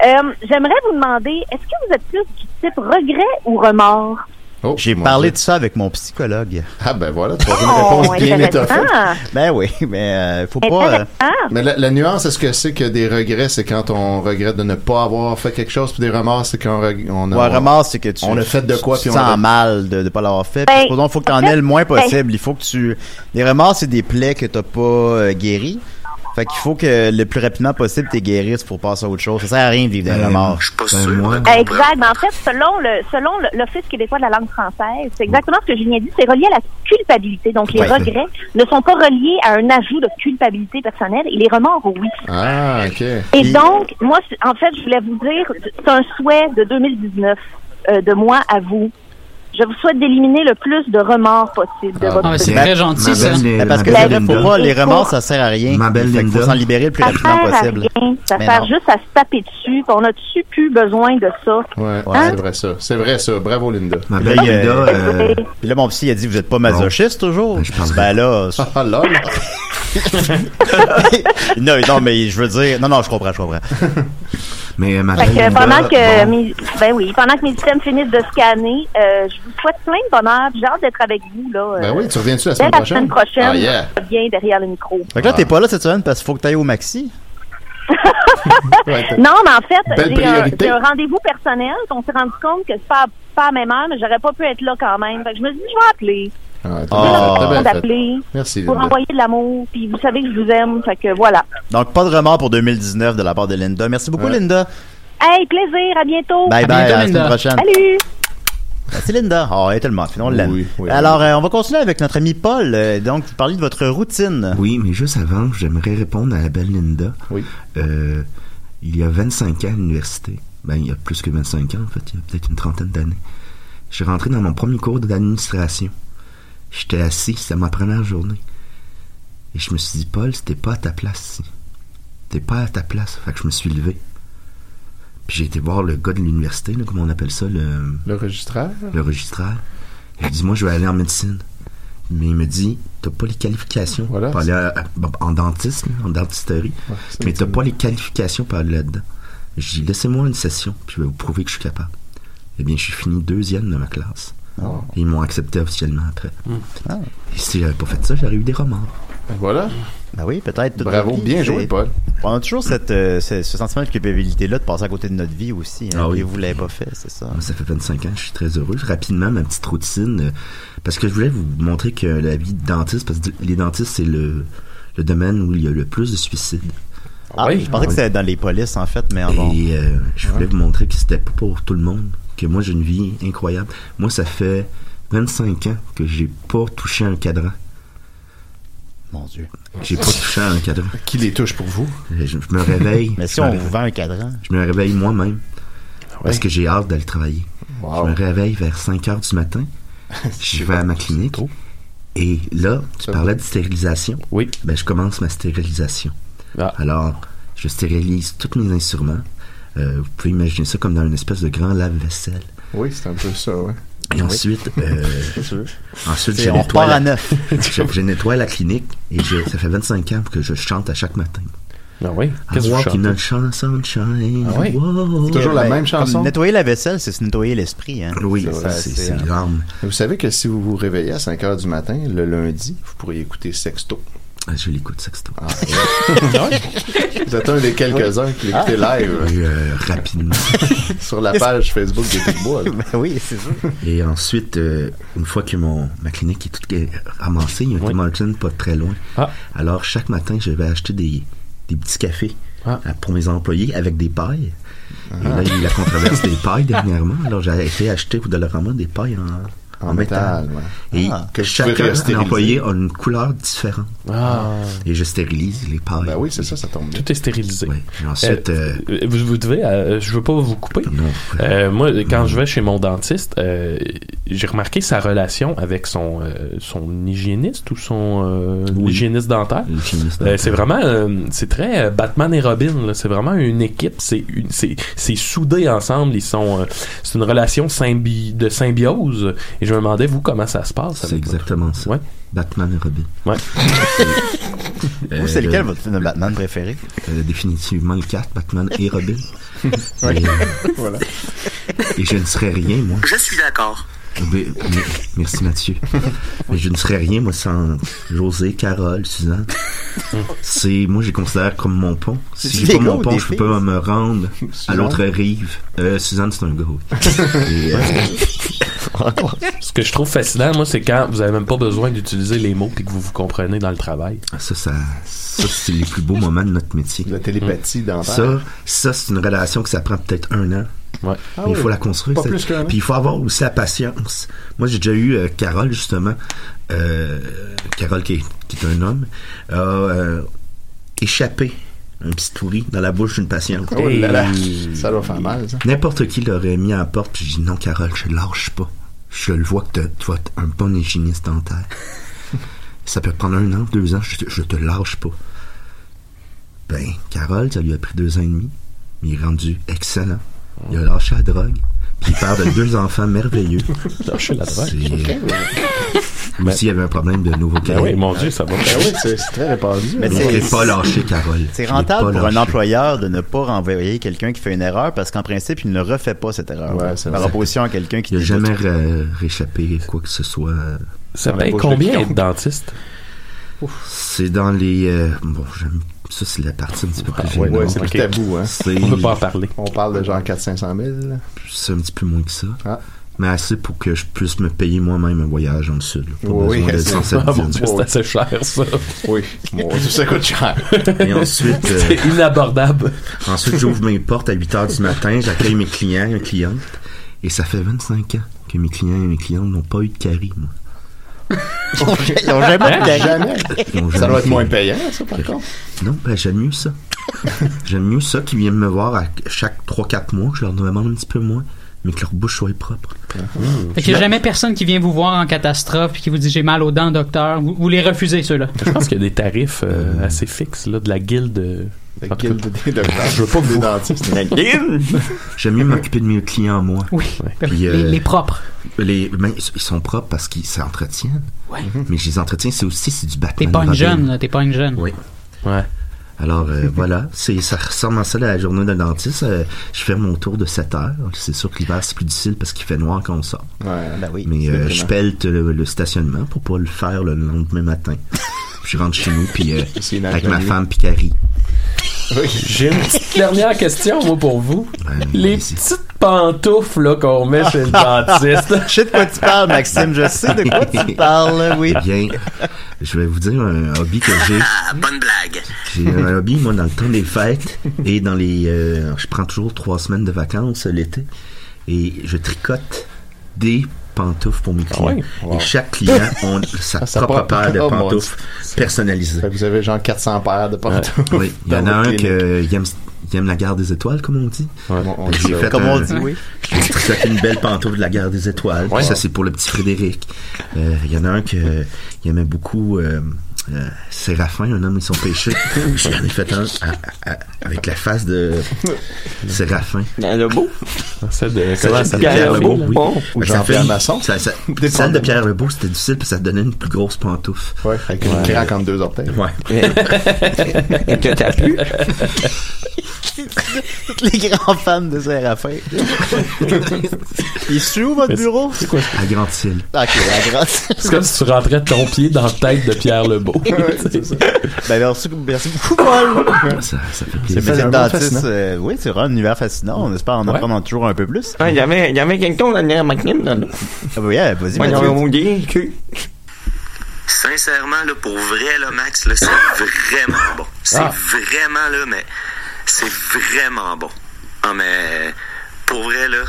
Euh, J'aimerais vous demander, est-ce que vous êtes plus du type regret ou remords? Oh, J'ai parlé de ça avec mon psychologue. Ah ben voilà, tu as une Oh, réponse bien étoffée. Ben oui, mais euh, faut pas. euh. Mais la, la nuance, est-ce que c'est que des regrets, c'est quand on regrette de ne pas avoir fait quelque chose, puis des remords, c'est quand on a... Ouais, remords, c'est que tu, on a fait de quoi, tu puis te on sens a- mal de ne pas l'avoir fait. Ben, Puis, supposons, faut que tu en aies le moins ben- possible. Il faut que tu. Les remords, c'est des plaies que t'as pas euh, guéries. Fait qu'il faut que le plus rapidement possible t'es guérisses pour passer à autre chose. Ça sert à rien de vivre des Ben, remords. Je suis pas Ben, Exact. Mais en fait, selon le selon l'Office québécois de la langue française, c'est exactement ce que Julien dit, c'est relié à la culpabilité. Donc, les Ouais. regrets ne sont pas reliés à un ajout de culpabilité personnelle et les remords, oui. Ah, OK. Et Puis- donc, moi, en fait, je voulais vous dire, c'est un souhait de 2019 euh, de moi à vous. Je vous souhaite d'éliminer le plus de remords possible de Ah, votre Ah, mais c'est très gentil, ma ça. belle- Mais parce que belle Linda. faut pas, les remords, ça sert à rien. Ma belle qu'il faut Linda. s'en libérer le plus Ça rapidement sert à rien. Ça Mais sert non. juste à se taper dessus. puis On a-tu plus besoin de ça? Ouais, Hein? c'est vrai ça. C'est vrai ça. Bravo, Linda. Ma Puis là, belle il Linda, euh, Puis là, mon psy, il a dit, vous êtes pas masochiste toujours? Ben, je pense Ben là, c'est- Ah, lol. non, non, mais je veux dire, non, non, je comprends, je comprends. Mais euh, ma Fait belle que pendant que bon, mes, ben oui, pendant que mes systèmes finissent de scanner, euh, je vous souhaite plein de bonheur. J'ai hâte d'être avec vous là. Ben euh, oui, tu reviens-tu la semaine la prochaine? semaine prochaine, Ah, yeah. je reviens derrière le micro. Fait que là, t'es pas là cette semaine parce qu'il faut que t'ailles au maxi. Non, mais en fait, j'ai un, rendez-vous personnel. On s'est rendu compte que c'est pas, pas à la même heure, mais j'aurais pas pu être là quand même. Fait que je me suis dit, je vais appeler. Ah, Ah. bien fait, bien Merci, pour Linda. envoyer de l'amour. Puis vous savez que je vous aime. Fait que voilà. Donc, pas de remords pour 2019 de la part de Linda. Merci beaucoup, Ouais. Linda. Hey, plaisir. À bientôt. Bye À bye, bientôt, à la semaine Linda. prochaine. Salut. Merci, Linda. Oh, elle est tellement fine, on l'aime. Oui, oui, Alors, euh, on va continuer avec notre ami Paul. Euh, donc, vous parlez de votre routine. Oui, mais juste avant, j'aimerais répondre à la belle Linda. Oui. Euh, il y a 25 ans à l'université, ben il y a plus que 25 ans en fait, il y a peut-être une trentaine d'années, je suis rentré dans mon premier cours d'administration. J'étais assis, c'était ma première journée. Et je me suis dit, Paul, c'était pas à ta place ici. T'es pas à ta place. Fait que je me suis levé. Puis j'ai été voir le gars de l'université, là, comment on appelle ça, le, Le registraire? le registraire. Il dit, moi, je vais aller en médecine. Mais il me dit, t'as pas les qualifications Voilà, pour aller à- à- bon, en dentiste, là, en dentisterie. Ouais, Mais t'as pas les qualifications pour aller là-dedans. J'ai dit, laissez-moi une session, puis je vais vous prouver que je suis capable. Eh bien, je suis fini deuxième de ma classe. Oh. Et ils m'ont accepté officiellement après. Ah. Et si j'avais pas fait ça, j'aurais eu des remords. Ben voilà. Ben oui, peut-être. Bravo, vie, bien joué, Paul. On a toujours cette, euh, ce, ce sentiment de culpabilité-là de passer à côté de notre vie aussi. Hein, Ah oui. Et vous l'avez pas fait, c'est ça. Moi, Ça fait 25 ans, je suis très heureux. Rapidement, ma petite routine, euh, parce que je voulais vous montrer que la vie de dentiste, parce que les dentistes, c'est le, le domaine où il y a le plus de suicides. Ah, oui? je pensais que c'était dans les polices, en fait, mais bon. Et euh, je voulais vous montrer que c'était pas pour tout le monde, que moi j'ai une vie incroyable. Moi, ça fait 25 ans que j'ai pas touché un cadran. Mon Dieu. J'ai pas touché un cadran. Qui les touche pour vous? Je, je me réveille. Mais si on vous vend un cadran? je me réveille moi-même parce que j'ai hâte d'aller travailler. Wow. Je me réveille vers 5 heures du matin. je vais à ma clinique. Et là, tu parlais de stérilisation. Oui. Ben, je commence ma stérilisation. Ah. Alors, je stérilise tous mes instruments. Euh, vous pouvez imaginer ça comme dans une espèce de grand lave-vaisselle. Oui, c'est un peu ça, ouais. Et ensuite, euh, ensuite nettoie repart la, à neuf. je, je nettoie la clinique et je, ça fait 25 ans que je chante à chaque matin. Ah oui? Qu'est-ce que vous walking chantez? on sunshine. Ah oui? Wow. Toujours la Ben, même chanson? nettoyer la vaisselle, c'est se nettoyer l'esprit. Hein. Oui, C'est l'âme. Vous savez que si vous vous réveillez à 5 heures du matin, le lundi, vous pourriez écouter Sexto. Ah, Je l'écoute sexto. Ah, ouais. vous êtes un des quelques-uns qui l'écoutez live Et, euh, rapidement. sur la page Facebook des Picbois. là. Ben oui, c'est ça. Et ensuite, euh, une fois que mon, ma clinique est toute ramassée, il y a un Oui. Tim pas très loin. Ah. Alors, chaque matin, je vais acheter des, des petits cafés Ah. pour mes employés avec des pailles. Et là, il y a eu la controverse des pailles dernièrement. Alors, j'ai été acheter au Dollarama des pailles en, En métal, ouais. Et Ah. Que restériliser. employé a une couleur différente. Ah. Et je stérilise les pailles. Ben oui, c'est ça, ça tombe bien. Tout est stérilisé. Et ensuite, Euh, vous, vous devez, euh, je veux pas vous couper. Euh, moi, quand je vais chez mon dentiste, euh, j'ai remarqué sa relation avec son euh, son hygiéniste ou son euh, hygiéniste dentaire. Euh, c'est vraiment, euh, c'est très euh, Batman et Robin. C'est vraiment une équipe. C'est une- c'est c'est soudé ensemble. Ils sont, euh, c'est une relation symbi de symbiose. Et je me demandais vous comment ça se passe. C'est exactement ça. Ouais. Batman et Robin. Ouais. Vous, c'est lequel votre film de Batman préféré? Euh, définitivement le 4, Batman et Robin. Ouais. Et, euh, Voilà. et je ne serais rien, moi. Je suis d'accord. Mais- mais- merci Mathieu. Mais je ne serais rien, moi, sans José, Carole, Suzanne. C'est, moi, je les considère comme mon pont. Si j'ai pas mon pont, je peux pas me rendre à l'autre rive. Euh, Suzanne, c'est un gars. Et, euh, Ce que je trouve fascinant, moi, c'est quand vous avez même pas besoin d'utiliser les mots puis que vous vous comprenez dans le travail. Ça, ça, ça c'est les plus beaux moments de notre métier. La télépathie dentaire. Ça, ça c'est une relation que ça prend peut-être un an. Ouais. Ah Mais il oui. faut la construire. Pas cette- plus qu'un an. Puis il faut avoir aussi la patience. Moi, j'ai déjà eu euh, Carole, justement. Euh, Carole, qui est, qui est un homme, a euh, échappé un petit pourri dans la bouche d'une patiente. Oh là là, ça doit faire mal, ça. N'importe qui l'aurait mis à la porte, puis j'ai dit non, Carole, je lâche pas. Je le vois que tu vas être un bon hygiéniste dentaire. ça peut prendre un an, deux ans, je te, je te lâche pas. Ben, Carole, ça lui a pris deux ans et demi, mais il est rendu excellent. Il a lâché la drogue, puis il perd de deux enfants merveilleux. Lâché la drogue. C'est- Ou s'il y avait un problème de nouveau Ben oui, mon Dieu, ça va. Ben oui, c'est très répandu. Mais c'est- pas lâché, Carole. C'est rentable pour un employeur de ne pas renvoyer quelqu'un qui fait une erreur parce qu'en principe, il ne refait pas cette erreur. Ouais, par vrai. opposition à quelqu'un qui Il n'a jamais euh, réchappé quoi que ce soit. Ça paye combien être dentiste? C'est dans les. euh, bon, j'aime. Ça, c'est la partie un petit peu plus Ouais, ouais, c'est plus tabou, hein. On peut pas en parler. On parle de genre 400-500 000. là. C'est un petit peu moins que ça. Ah. Mais assez pour que je puisse me payer moi-même un voyage dans le sud. Pas Oui, c'est- Ah, mon. Dieu, assez cher, ça. Oui, ça coûte cher. Et ensuite, euh, C'est inabordable. ensuite j'ouvre mes portes à 8 heures du matin, j'accueille mes clients et clientes. Et ça fait 25 ans que mes clients et mes clientes n'ont pas eu de carie, moi. Ils ont jamais Ça doit être moins payant, ça, par contre. Non, ben j'aime mieux ça. j'aime mieux ça qu'ils viennent me voir à chaque 3-4 mois, je leur demande un petit peu moins, mais que leur bouche soit propre. Fait qu'il n'y a jamais personne qui vient vous voir en catastrophe et qui vous dit j'ai mal aux dents, docteur. Vous, vous les refusez, ceux-là. Je pense qu'il y a des tarifs euh, assez fixes là, de la guilde. La en tout guilde cas, des docteurs. Je veux pas que Des vous. dentistes. J'aime mieux m'occuper de mes clients, moi. Oui. Puis, les, euh, les propres. Les, ben, ils sont propres parce qu'ils s'entretiennent. Ouais. Mais je les entretiens, c'est aussi c'est du Batman. T'es pas une Robin. jeune, là. T'es pas une jeune. Oui. Ouais. Alors euh, voilà, c'est ça ressemble à ça la journée de dentiste. Euh, je fais mon tour de 7 heures. C'est sûr que l'hiver c'est plus difficile parce qu'il fait noir quand on sort. Ouais. Ben oui. Mais euh, je pelte le, le stationnement pour pas le faire le lendemain matin. je rentre chez nous puis euh, avec ma femme Picari. J'ai une petite dernière question, moi, pour vous. Ben, Les petites pantoufles qu'on met chez le dentiste. Je sais de quoi tu parles, Maxime. Je sais de quoi tu parles, oui. Eh bien, je vais vous dire un hobby que j'ai. Ah, bonne blague. J'ai un hobby, moi, dans le temps des fêtes et dans les... euh, je prends toujours trois semaines de vacances l'été et je tricote des pantoufles pour mes clients. ouais? Wow. Et chaque client a sa Ah, ça propre part- paire de Oh, pantoufles personnalisées. Fait que vous avez genre 400 paires de pantoufles. Oui, il y en a un qui aime, il aime la gare des étoiles, comme on dit. On- on Fait dit fait Comme un- on dit, oui. J'ai tricoté une belle pantoufle de la gare des étoiles. Ouais. Ça, c'est pour le petit Frédéric. Euh, Il y en a un qui il aimait beaucoup euh, euh, Séraphin, un homme et son péché. J'en ai fait un à- à- avec la face de Séraphin. Le beau. De, comment c'est ça Pierre? Lebeau, oui. Bon. Ou Ça Jean-Pierre fait- Masson. ça- ça- Celle de Pierre Lebeau, c'était difficile parce que ça donnait une plus grosse pantoufle. Ouais, avec une craque entre deux orteils. Ouais. Et que t'as plu? Les grands fans de Séraphin. Il est où, votre bureau? C'est quoi? À Grande-Île. Ok, la grâce. C'est comme si tu rentrais ton pied dans la tête de Pierre Lebeau. Ben, merci, merci beaucoup, Paul. Ça, ça fait plaisir. dentiste. euh, oui, c'est vraiment un univers fascinant. On espère en Ouais. apprendre toujours un peu plus. Ah, Il y avait, il y avait quelqu'un dans la machine, là. Ah, oui, ouais, vas-y, Mathieu. que. Sincèrement, là, pour vrai, là, Max, là, c'est vraiment bon. C'est Ah. vraiment, là, mais c'est vraiment bon. Ah, mais pour vrai, là,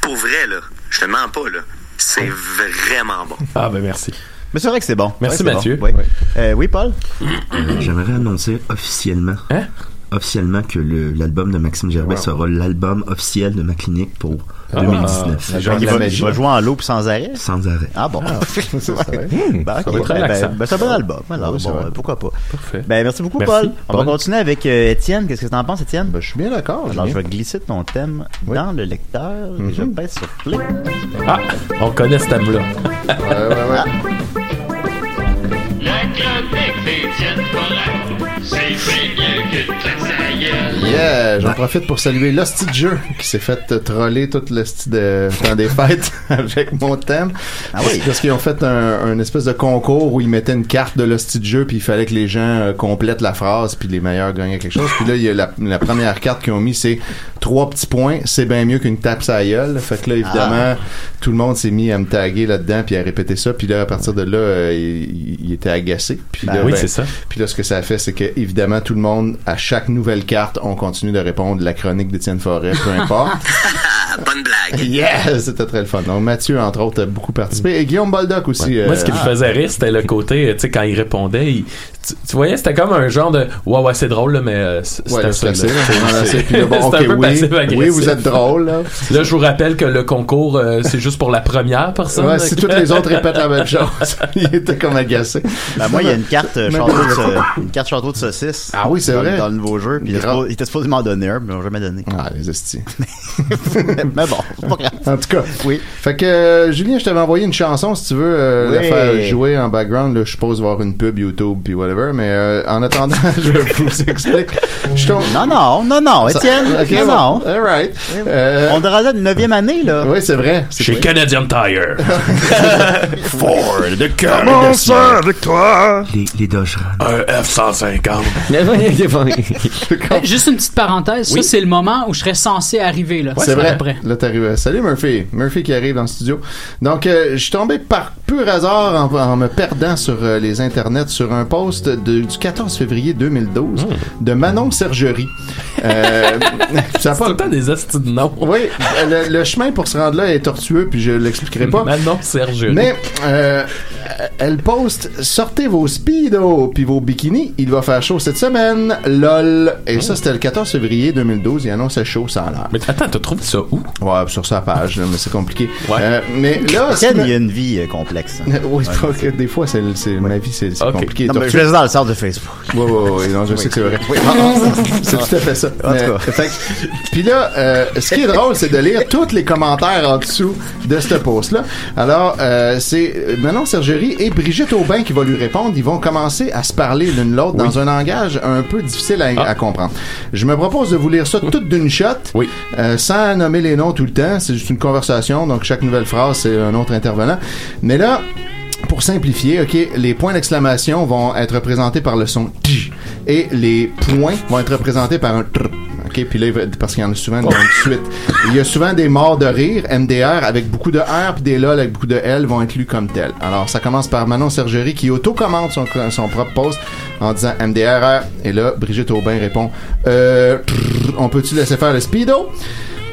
pour vrai, là, je te mens pas, là. C'est vraiment bon. Ah, ben merci. Mais c'est vrai que c'est bon. Merci, Mathieu. bon. Oui. Euh, oui, Paul? Euh, J'aimerais annoncer officiellement. Hein? Officiellement que l'album de Maxime Gervais Wow. sera l'album officiel de ma clinique pour Ah, 2019. il va, il va jouer en loop sans arrêt? Sans arrêt. Ah bon? Ouais. Ben, Ben, ben, c'est un bon album. Alors, Oui, bon, euh, pourquoi pas. Parfait. Ben, merci beaucoup, Merci, Paul. On va continuer avec euh, Étienne. Qu'est-ce que t'en penses, Étienne? Ben, je suis bien d'accord. Alors, je vais glisser ton thème dans le lecteur et je Mhm. pèse sur play. Ah, on connaît ce thème-là. Ouais, ouais, ouais. La chronique d'Étienne c'est bien que. Yeah, j'en profite pour saluer l'hostie de jeu qui s'est fait troller toute l'hostie de temps des fêtes avec mon thème. Ah oui? Parce qu'ils ont fait un, un espèce de concours où ils mettaient une carte de l'hostie de jeu puis il fallait que les gens euh, complètent la phrase puis les meilleurs gagnaient quelque chose. Puis là, il y a la, la première carte qu'ils ont mis, c'est trois petits points, c'est bien mieux qu'une tape la gueule. Fait que là, évidemment, tout le monde s'est mis à me taguer là-dedans puis à répéter ça. Puis là, à partir de là, euh, il, il était agacé. Puis Ben là, oui, ben, c'est ça. puis là, ce que ça a fait, c'est que évidemment, tout le monde, à chaque nouvelle carte, on continue de répondre la chronique d'Étienne Forêt, peu importe. Bonne blague. yeah, c'était très le fun. Donc Mathieu, entre autres, a beaucoup participé. Et Guillaume Boldoc aussi. Moi, ce qui euh, me faisait rire, c'était le côté, tu sais, quand il répondait, il- tu, tu voyais, c'était comme un genre de Ouais, ouais, c'est drôle, là, mais euh, Ouais, c'était c'est ça. bon, C'était un peu oui, passif-agressif. oui, vous êtes drôle, là. Là, je vous rappelle que le concours, euh, c'est juste pour la première personne. Ouais, si toutes les autres répètent la même chose, il était comme agacé. Ben, moi, il y a une carte, euh, château de, une carte château de saucisse. Ah oui, c'est vrai. Dans le nouveau jeu. Puis il, était supposé- il était supposé m'en donner un, mais ils m'ont jamais donné. Ah, les hosties. mais bon, c'est pas grave. En tout cas, oui. Fait que, euh, Julien, je t'avais envoyé une chanson si tu veux euh, la faire jouer en background. Là, je suppose voir une pub YouTube puis whatever. Mais euh, en attendant, je vous explique. Je tombe- Non, non, non, non, Ça- Étienne. Ok, non, bon. non. All right. Euh, On est rendu à la neuvième année, là. Oui, c'est vrai. C'est Chez vrai. Canadian Tire. Ford de Comment ça avec toi? Les, les. Un F-150. Euh, Juste une petite parenthèse, Oui. ça c'est le moment où je serais censé arriver là. c'est vrai. Après. Là, t'arrives. Salut Murphy. Murphy qui arrive dans le studio. Donc, euh, je suis tombé par pur hasard en, en me perdant sur euh, les internets sur un post de- du 14 février 2012 de Manon Sergerie. Euh, ça pas tout le temps des hosties de noms. Oui, le, le chemin pour se rendre là est tortueux, puis je l'expliquerai pas. Manon Serge. Mais euh, elle poste sortez vos speedos puis vos bikinis, il va faire chaud cette semaine. Lol. Et ça c'était le 14 février 2012, il annonçait chaud ça a l'air. Mais attends, t'as trouvé ça où? Ouais, sur sa page, là, mais c'est compliqué. Ouais. Euh, mais là, il y a une vie euh, complexe. oui, c'est pas que des fois c'est c'est- ma vie c'est compliqué. Non, mais je laisse dans le sort de Facebook. Ouais, ouais, ouais, non, je sais que c'est vrai. Oui. c'est tout à fait ça. En tout cas. fait que- Puis là, euh, ce qui est drôle, c'est de lire tous les commentaires en dessous de ce post-là. Alors, euh, c'est Manon Sergerie et Brigitte Aubin qui vont lui répondre. Ils vont commencer à se parler l'une l'autre dans un langage un peu difficile à, Ah. à comprendre. Je me propose de vous lire ça toute d'une shot, Oui. euh, sans nommer les noms tout le temps. C'est juste une conversation, donc chaque nouvelle phrase, c'est un autre intervenant. Mais là, pour simplifier, ok, les points d'exclamation vont être représentés par le son tj et les points vont être représentés par un tr. Ok, puis là, parce qu'il y en a souvent dans une suite. Il y a souvent des morts de rire, MDR, avec beaucoup de R, puis des LOL avec beaucoup de L vont être lus comme tels. Alors, ça commence par Manon Sergerie qui auto-commente son, son propre post en disant MDR. Et là, Brigitte Aubin répond euh, trrr, On peut-tu laisser faire le speedo?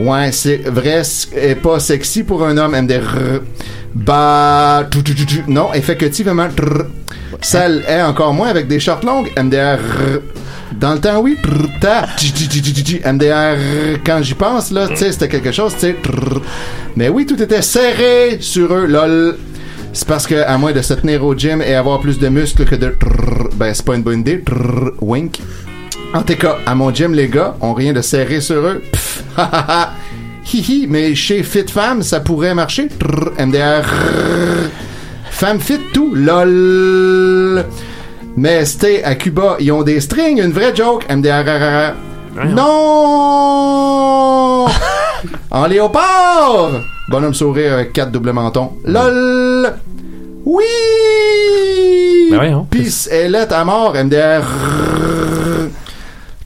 Ouais, c'est vrai, c'est pas sexy pour un homme, MDR. Bah, non, effectivement, trrr. Celle est encore moins avec des shorts longues, MDR. Dans le temps, oui, ta, MDR. Quand j'y pense, là, tu sais, c'était quelque chose, tu sais. Mais oui, tout était serré sur eux, lol. C'est parce que, à moins de se tenir au gym et avoir plus de muscles que de trrr, ben, c'est pas une bonne idée, wink. En tout cas, à mon gym, les gars ont rien de serré sur eux. Pff. Hihi, mais chez Fit Femme, ça pourrait marcher? Trrr, MDR. Femme fit tout. LOL? Mais c'était à Cuba, ils ont des strings, une vraie joke. MDR. Non! en léopard! Bonhomme sourire avec quatre doubles mentons. LOL! Oui! Ben voyons. Peace est à mort, MDR.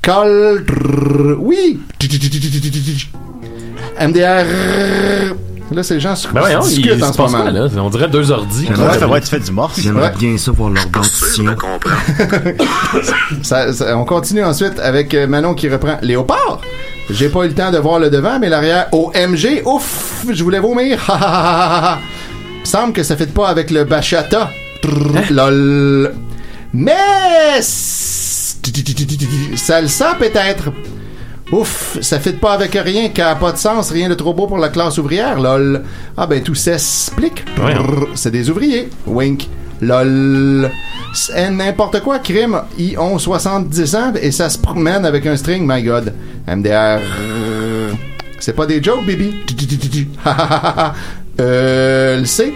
Call. Oui! MDR. Là, c'est les gens se Ben voyons, il discutent en ce moment. quoi, là? On dirait deux ordis. Ouais, ça va être fait du morse. J'aimerais Ouais. bien ça voir leur dentition. Ça- ça- on continue ensuite avec euh, Manon qui reprend Léopard. J'ai pas eu le temps de voir le devant, mais l'arrière, OMG, ouf, je voulais vomir. Ha, ha, ha, ha, ha. semble que ça fait pas avec le bachata. Trrr, Lol. Mais salsa peut-être. Ouf, ça fait pas avec rien, qui a pas de sens, rien de trop beau pour la classe ouvrière, lol. Ah ben tout s'explique. C'est des ouvriers. Wink. Lol. C'est n'importe quoi, crime. Ils ont 70 ans et ça se promène avec un string, my god. MDR. C'est pas des jokes, baby. euh, le C.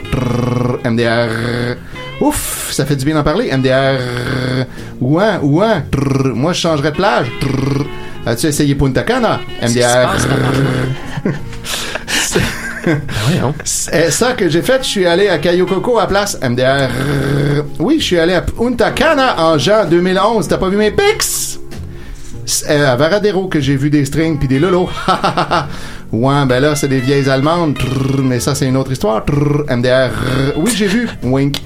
MDR. Ouf, ça fait du bien d'en parler. MDR. Ouin, ouin. Trrr. Moi, je changerais de plage. Trrr. As-tu essayé Punta Cana? MDR. C'est ça que j'ai fait. Je suis allé à Cayo Coco à place MDR. Oui, je suis allé à Punta Cana en juin 2011. T'as pas vu mes pics? C'est euh, à Varadero que j'ai vu des strings puis des lolos. ouais, ben là, c'est des vieilles allemandes. Trrr, mais ça, c'est une autre histoire. Trrr, MDR. Oui, j'ai vu. Wink.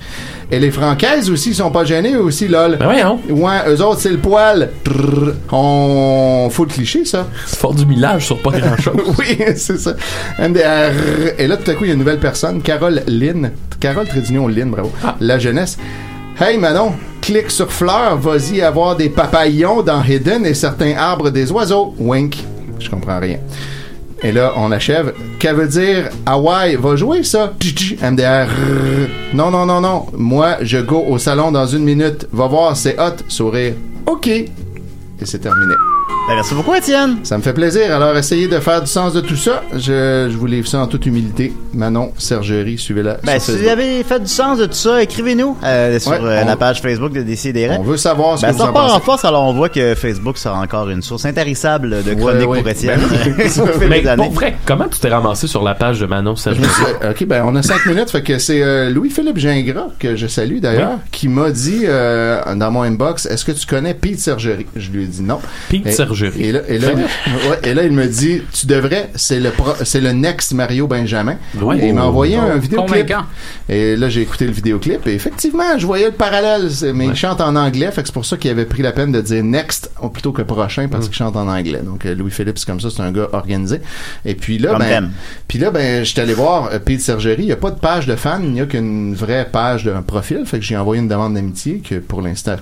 Et les Francaises aussi sont pas gênées eux aussi, lol. Ben voyons. Ouais, eux autres, c'est le poil. Trrr. On... Faut le cliché, ça. C'est fort du millage sur pas grand-chose. oui, c'est ça. MDR. Et là, tout à coup, il y a une nouvelle personne, Carole Lynn. Carole Trédignon Lynn, bravo. La jeunesse. Hey Manon, clique sur fleurs, vas-y avoir des papayons dans Hidden et certains arbres des oiseaux. Wink. Je comprends rien. Et là, on achève. Qu'elle veut dire Hawaï va jouer ça? MDR. Non, non, non, non. Moi, je go au salon dans une minute. Va voir, c'est hot. Sourire. OK. Et c'est terminé. Ben, merci beaucoup, Étienne. Ça me fait plaisir. Alors, essayez de faire du sens de tout ça. Je, je vous livre ça en toute humilité. Manon Sergerie, suivez-la. Ben, sur si vous avez fait du sens de tout ça, écrivez-nous euh, sur Ouais, euh, on- la page Facebook de Décideret. On veut savoir ce Ben, que vous ça en repart en pensez. force, alors on voit que Facebook sera encore une source intarissable de chroniques ouais. pour Étienne. Ben fil Mais pour vrai, comment tu t'es ramassé sur la page de Manon Sergerie? suis- ok, ben on a cinq minutes, fait que c'est euh, Louis-Philippe Gingras, que je salue d'ailleurs, qui m'a dit euh, dans mon inbox, est-ce que tu connais Pete Sergerie? Je lui ai dit non. Pete Et- Sergerie. Et là, et là, ouais, et là, il me dit, tu devrais, c'est le pro- c'est le next Mario Benjamin. Ouais. Et il m'a envoyé un Oh, vidéoclip. convaincant. Et là, j'ai écouté le vidéoclip et effectivement, je voyais le parallèle. Mais il chante en anglais, fait que c'est pour ça qu'il avait pris la peine de dire next plutôt que prochain Mm. parce qu'il chante en anglais. Donc euh, Louis-Philippe, c'est comme ça, c'est un gars organisé. Et puis là, Comme ben, puis là, ben, j'étais allé voir euh, Pete Sergerie. Il n'y a pas de page de fan, il n'y a qu'une vraie page d'un profil. Fait que j'ai envoyé une demande d'amitié que pour l'instant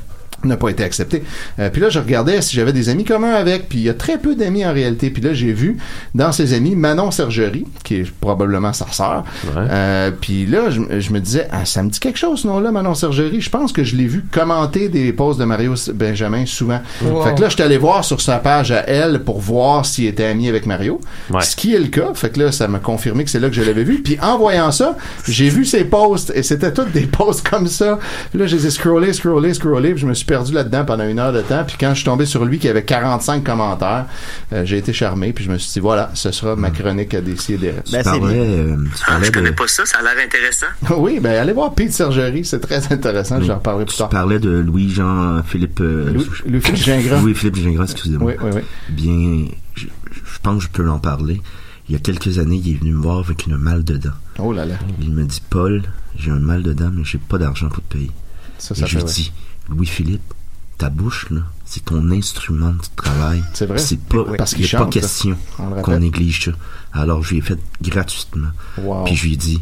n'a pas été acceptée. Euh, puis là, je regardais si j'avais des amis communs avec. Puis il y a très peu d'amis en réalité. Puis là, j'ai vu dans ses amis Manon Sergerie, qui est probablement sa sœur. Euh, puis là, je, je me disais, ah, ça me dit quelque chose, ce nom-là, Manon Sergerie. Je pense que je l'ai vu commenter des posts de Mario Benjamin souvent. Wow. Fait que là, je suis allé voir sur sa page à elle pour voir s'il était ami avec Mario. Ce qui est le cas. Fait que là, ça m'a confirmé que c'est là que je l'avais vu. Puis en voyant ça, j'ai vu ses posts et c'était tous des posts comme ça. Puis là, je les ai scrollés, scrollés, scrollés. Puis je me suis perdu là-dedans pendant une heure de temps. Puis quand je suis tombé sur lui qui avait 45 commentaires, euh, j'ai été charmé. Puis je me suis dit, voilà, ce sera ma chronique à décider. Tu parlais, euh, tu Ah, je de- connais pas ça, ça a l'air intéressant. oui, ben allez voir Pete Sergerie, c'est très intéressant. J'en reparlerai plus Tu tard. parlais de Louis-Jean-Philippe... euh, Louis- Louis-Philippe Gingras. Louis-Philippe Gingras, excusez-moi. Oui, oui, oui. Bien, je, je pense que je peux en parler. Il y a quelques années, il est venu me voir avec une mal de dents. Oh là là. Il me dit, Paul, j'ai un mal de dents, mais j'ai pas d'argent pour te payer. Ça, Et ça je lui dis, Louis-Philippe, ta bouche, là, c'est ton instrument de travail. C'est vrai? C'est pas, Oui, parce il qu'il n'y a pas question qu'on néglige ça. Alors, je lui ai fait gratuitement. Wow. Puis je lui ai dit,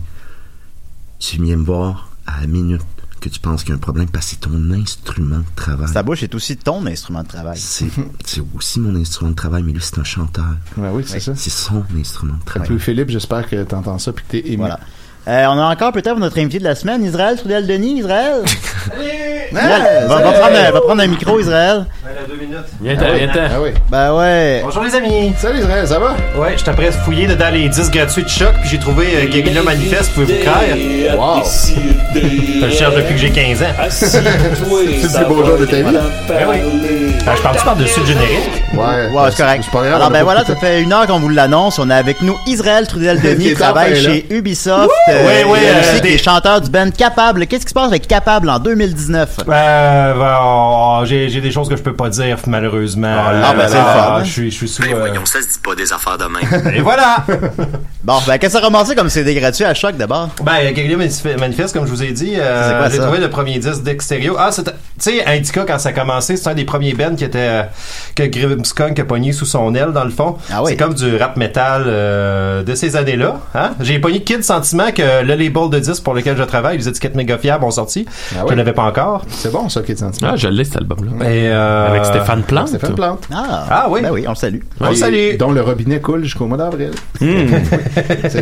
tu viens me voir à la minute que tu penses qu'il y a un problème parce que c'est ton instrument de travail. Ta bouche est aussi ton instrument de travail. C'est c'est aussi mon instrument de travail, mais lui, c'est un chanteur. Ben oui, c'est ça. C'est son instrument de travail. Louis-Philippe, j'espère que t'entends ça puis que t'es ému. Voilà. Euh, on a encore peut-être notre invité de la semaine, Israël Trudel-Denis. Israël? Israël, Hey, va, va salut. prendre un, va prendre un micro, Israël. deux minutes. Viens-t'en. Ah oui. Ben ouais. Bonjour les amis. Salut Israël, ça va? Ouais, je t'apprête à fouiller dedans les 10 gratuits de choc, puis j'ai trouvé euh, Guerrilla Manifeste, pouvez-vous croire? Wow. Je le cherche depuis que j'ai 15 ans. C'est le beau jour de ta vie. Ben oui. Ah, je parle-tu par-dessus le générique? Ouais, Ouais, c'est correct. grave, Alors ben voilà, ça fait une heure qu'on vous l'annonce. On est avec nous Israël Trudel-Denis, Qui travaille là. chez Ubisoft. Ouais, ouais, il est euh, aussi des- qui est chanteur du band Capable. Qu'est-ce qui se passe avec Capable en 2019? Euh, ben, oh, j'ai j'ai des choses que je peux pas dire, malheureusement. Ah, ben, c'est le fun. Je suis je suis sous... Ben euh, voyons, ça se dit pas des affaires de même. Et voilà! Bon, ben qu'est-ce que ça a ramassé comme CD gratuit à choc d'abord? Ben, Manif- Manifeste, comme je vous ai dit, euh, C'est quoi j'ai ça? trouvé le premier disque d'Extérieur. Ah, c'était, tu sais, Indica, quand ça a commencé, c'est un des premiers bands qui était, euh, que Grimmskunk a pogné sous son aile, dans le fond. Ah oui. C'est comme du rap metal, euh, de ces années-là, hein? J'ai pogné Kid Sentiment, que le label de disques pour lequel je travaille, les étiquettes méga fiables ont sorti. Ah Je ouais? l'avais pas encore. C'est bon, ça, Kid Sentiment. Ah, je l'ai cet album-là. Et, euh, Avec Stéphane Plante. Stéphane Plante. Ah, Ah oui. Ben oui, on le salue. On le salue. Dont le robinet coule jusqu'au mois d'avril. Temps-ci,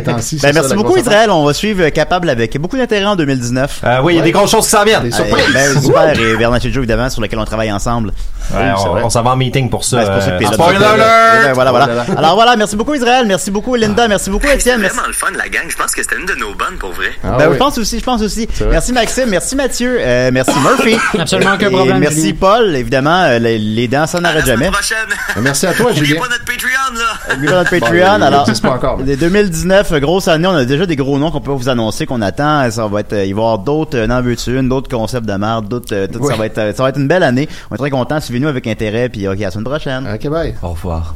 Ben, c'est ça, merci la beaucoup. Israël. On va suivre Capable avec beaucoup d'intérêt en 2019. Euh, oui, il y a des grosses choses qui s'en viennent. Des Euh, surprises. ben, super. Et Bernard Joe, évidemment, sur lequel on travaille ensemble. Ouais, Oui, on, s'en va en meeting pour ça. Ben, c'est pour ça que euh. Spoiler Ben, alert! voilà, Oh là là. voilà. Alors voilà, merci beaucoup Israël, merci beaucoup Linda, merci beaucoup Hey, Étienne, C'était merci. vraiment le fun, la gang. Je pense que c'était une de nos bonnes pour vrai. Ah Ben, oui. je pense aussi, je pense aussi. Merci Maxime, merci Mathieu, euh, merci Murphy. Absolument aucun Et problème, merci. Paul, évidemment, euh, les, les dents, ça n'arrête jamais. prochaine. Merci à toi, N'oubliez Julien. pas notre Patreon, là. N'oubliez pas notre Patreon. il alors, existe pas encore, mais- de 2019, euh, grosse année, on a déjà des gros noms qu'on peut vous annoncer, qu'on attend. Ça va être, il va y avoir d'autres, euh, n'en veux-tu une, d'autres concepts de merde, d'autres, euh, tout, Oui. ça va être, ça va être une belle année. On est très contents. Suivez-nous avec intérêt, puis ok, à la semaine prochaine. Ok, bye. Au revoir.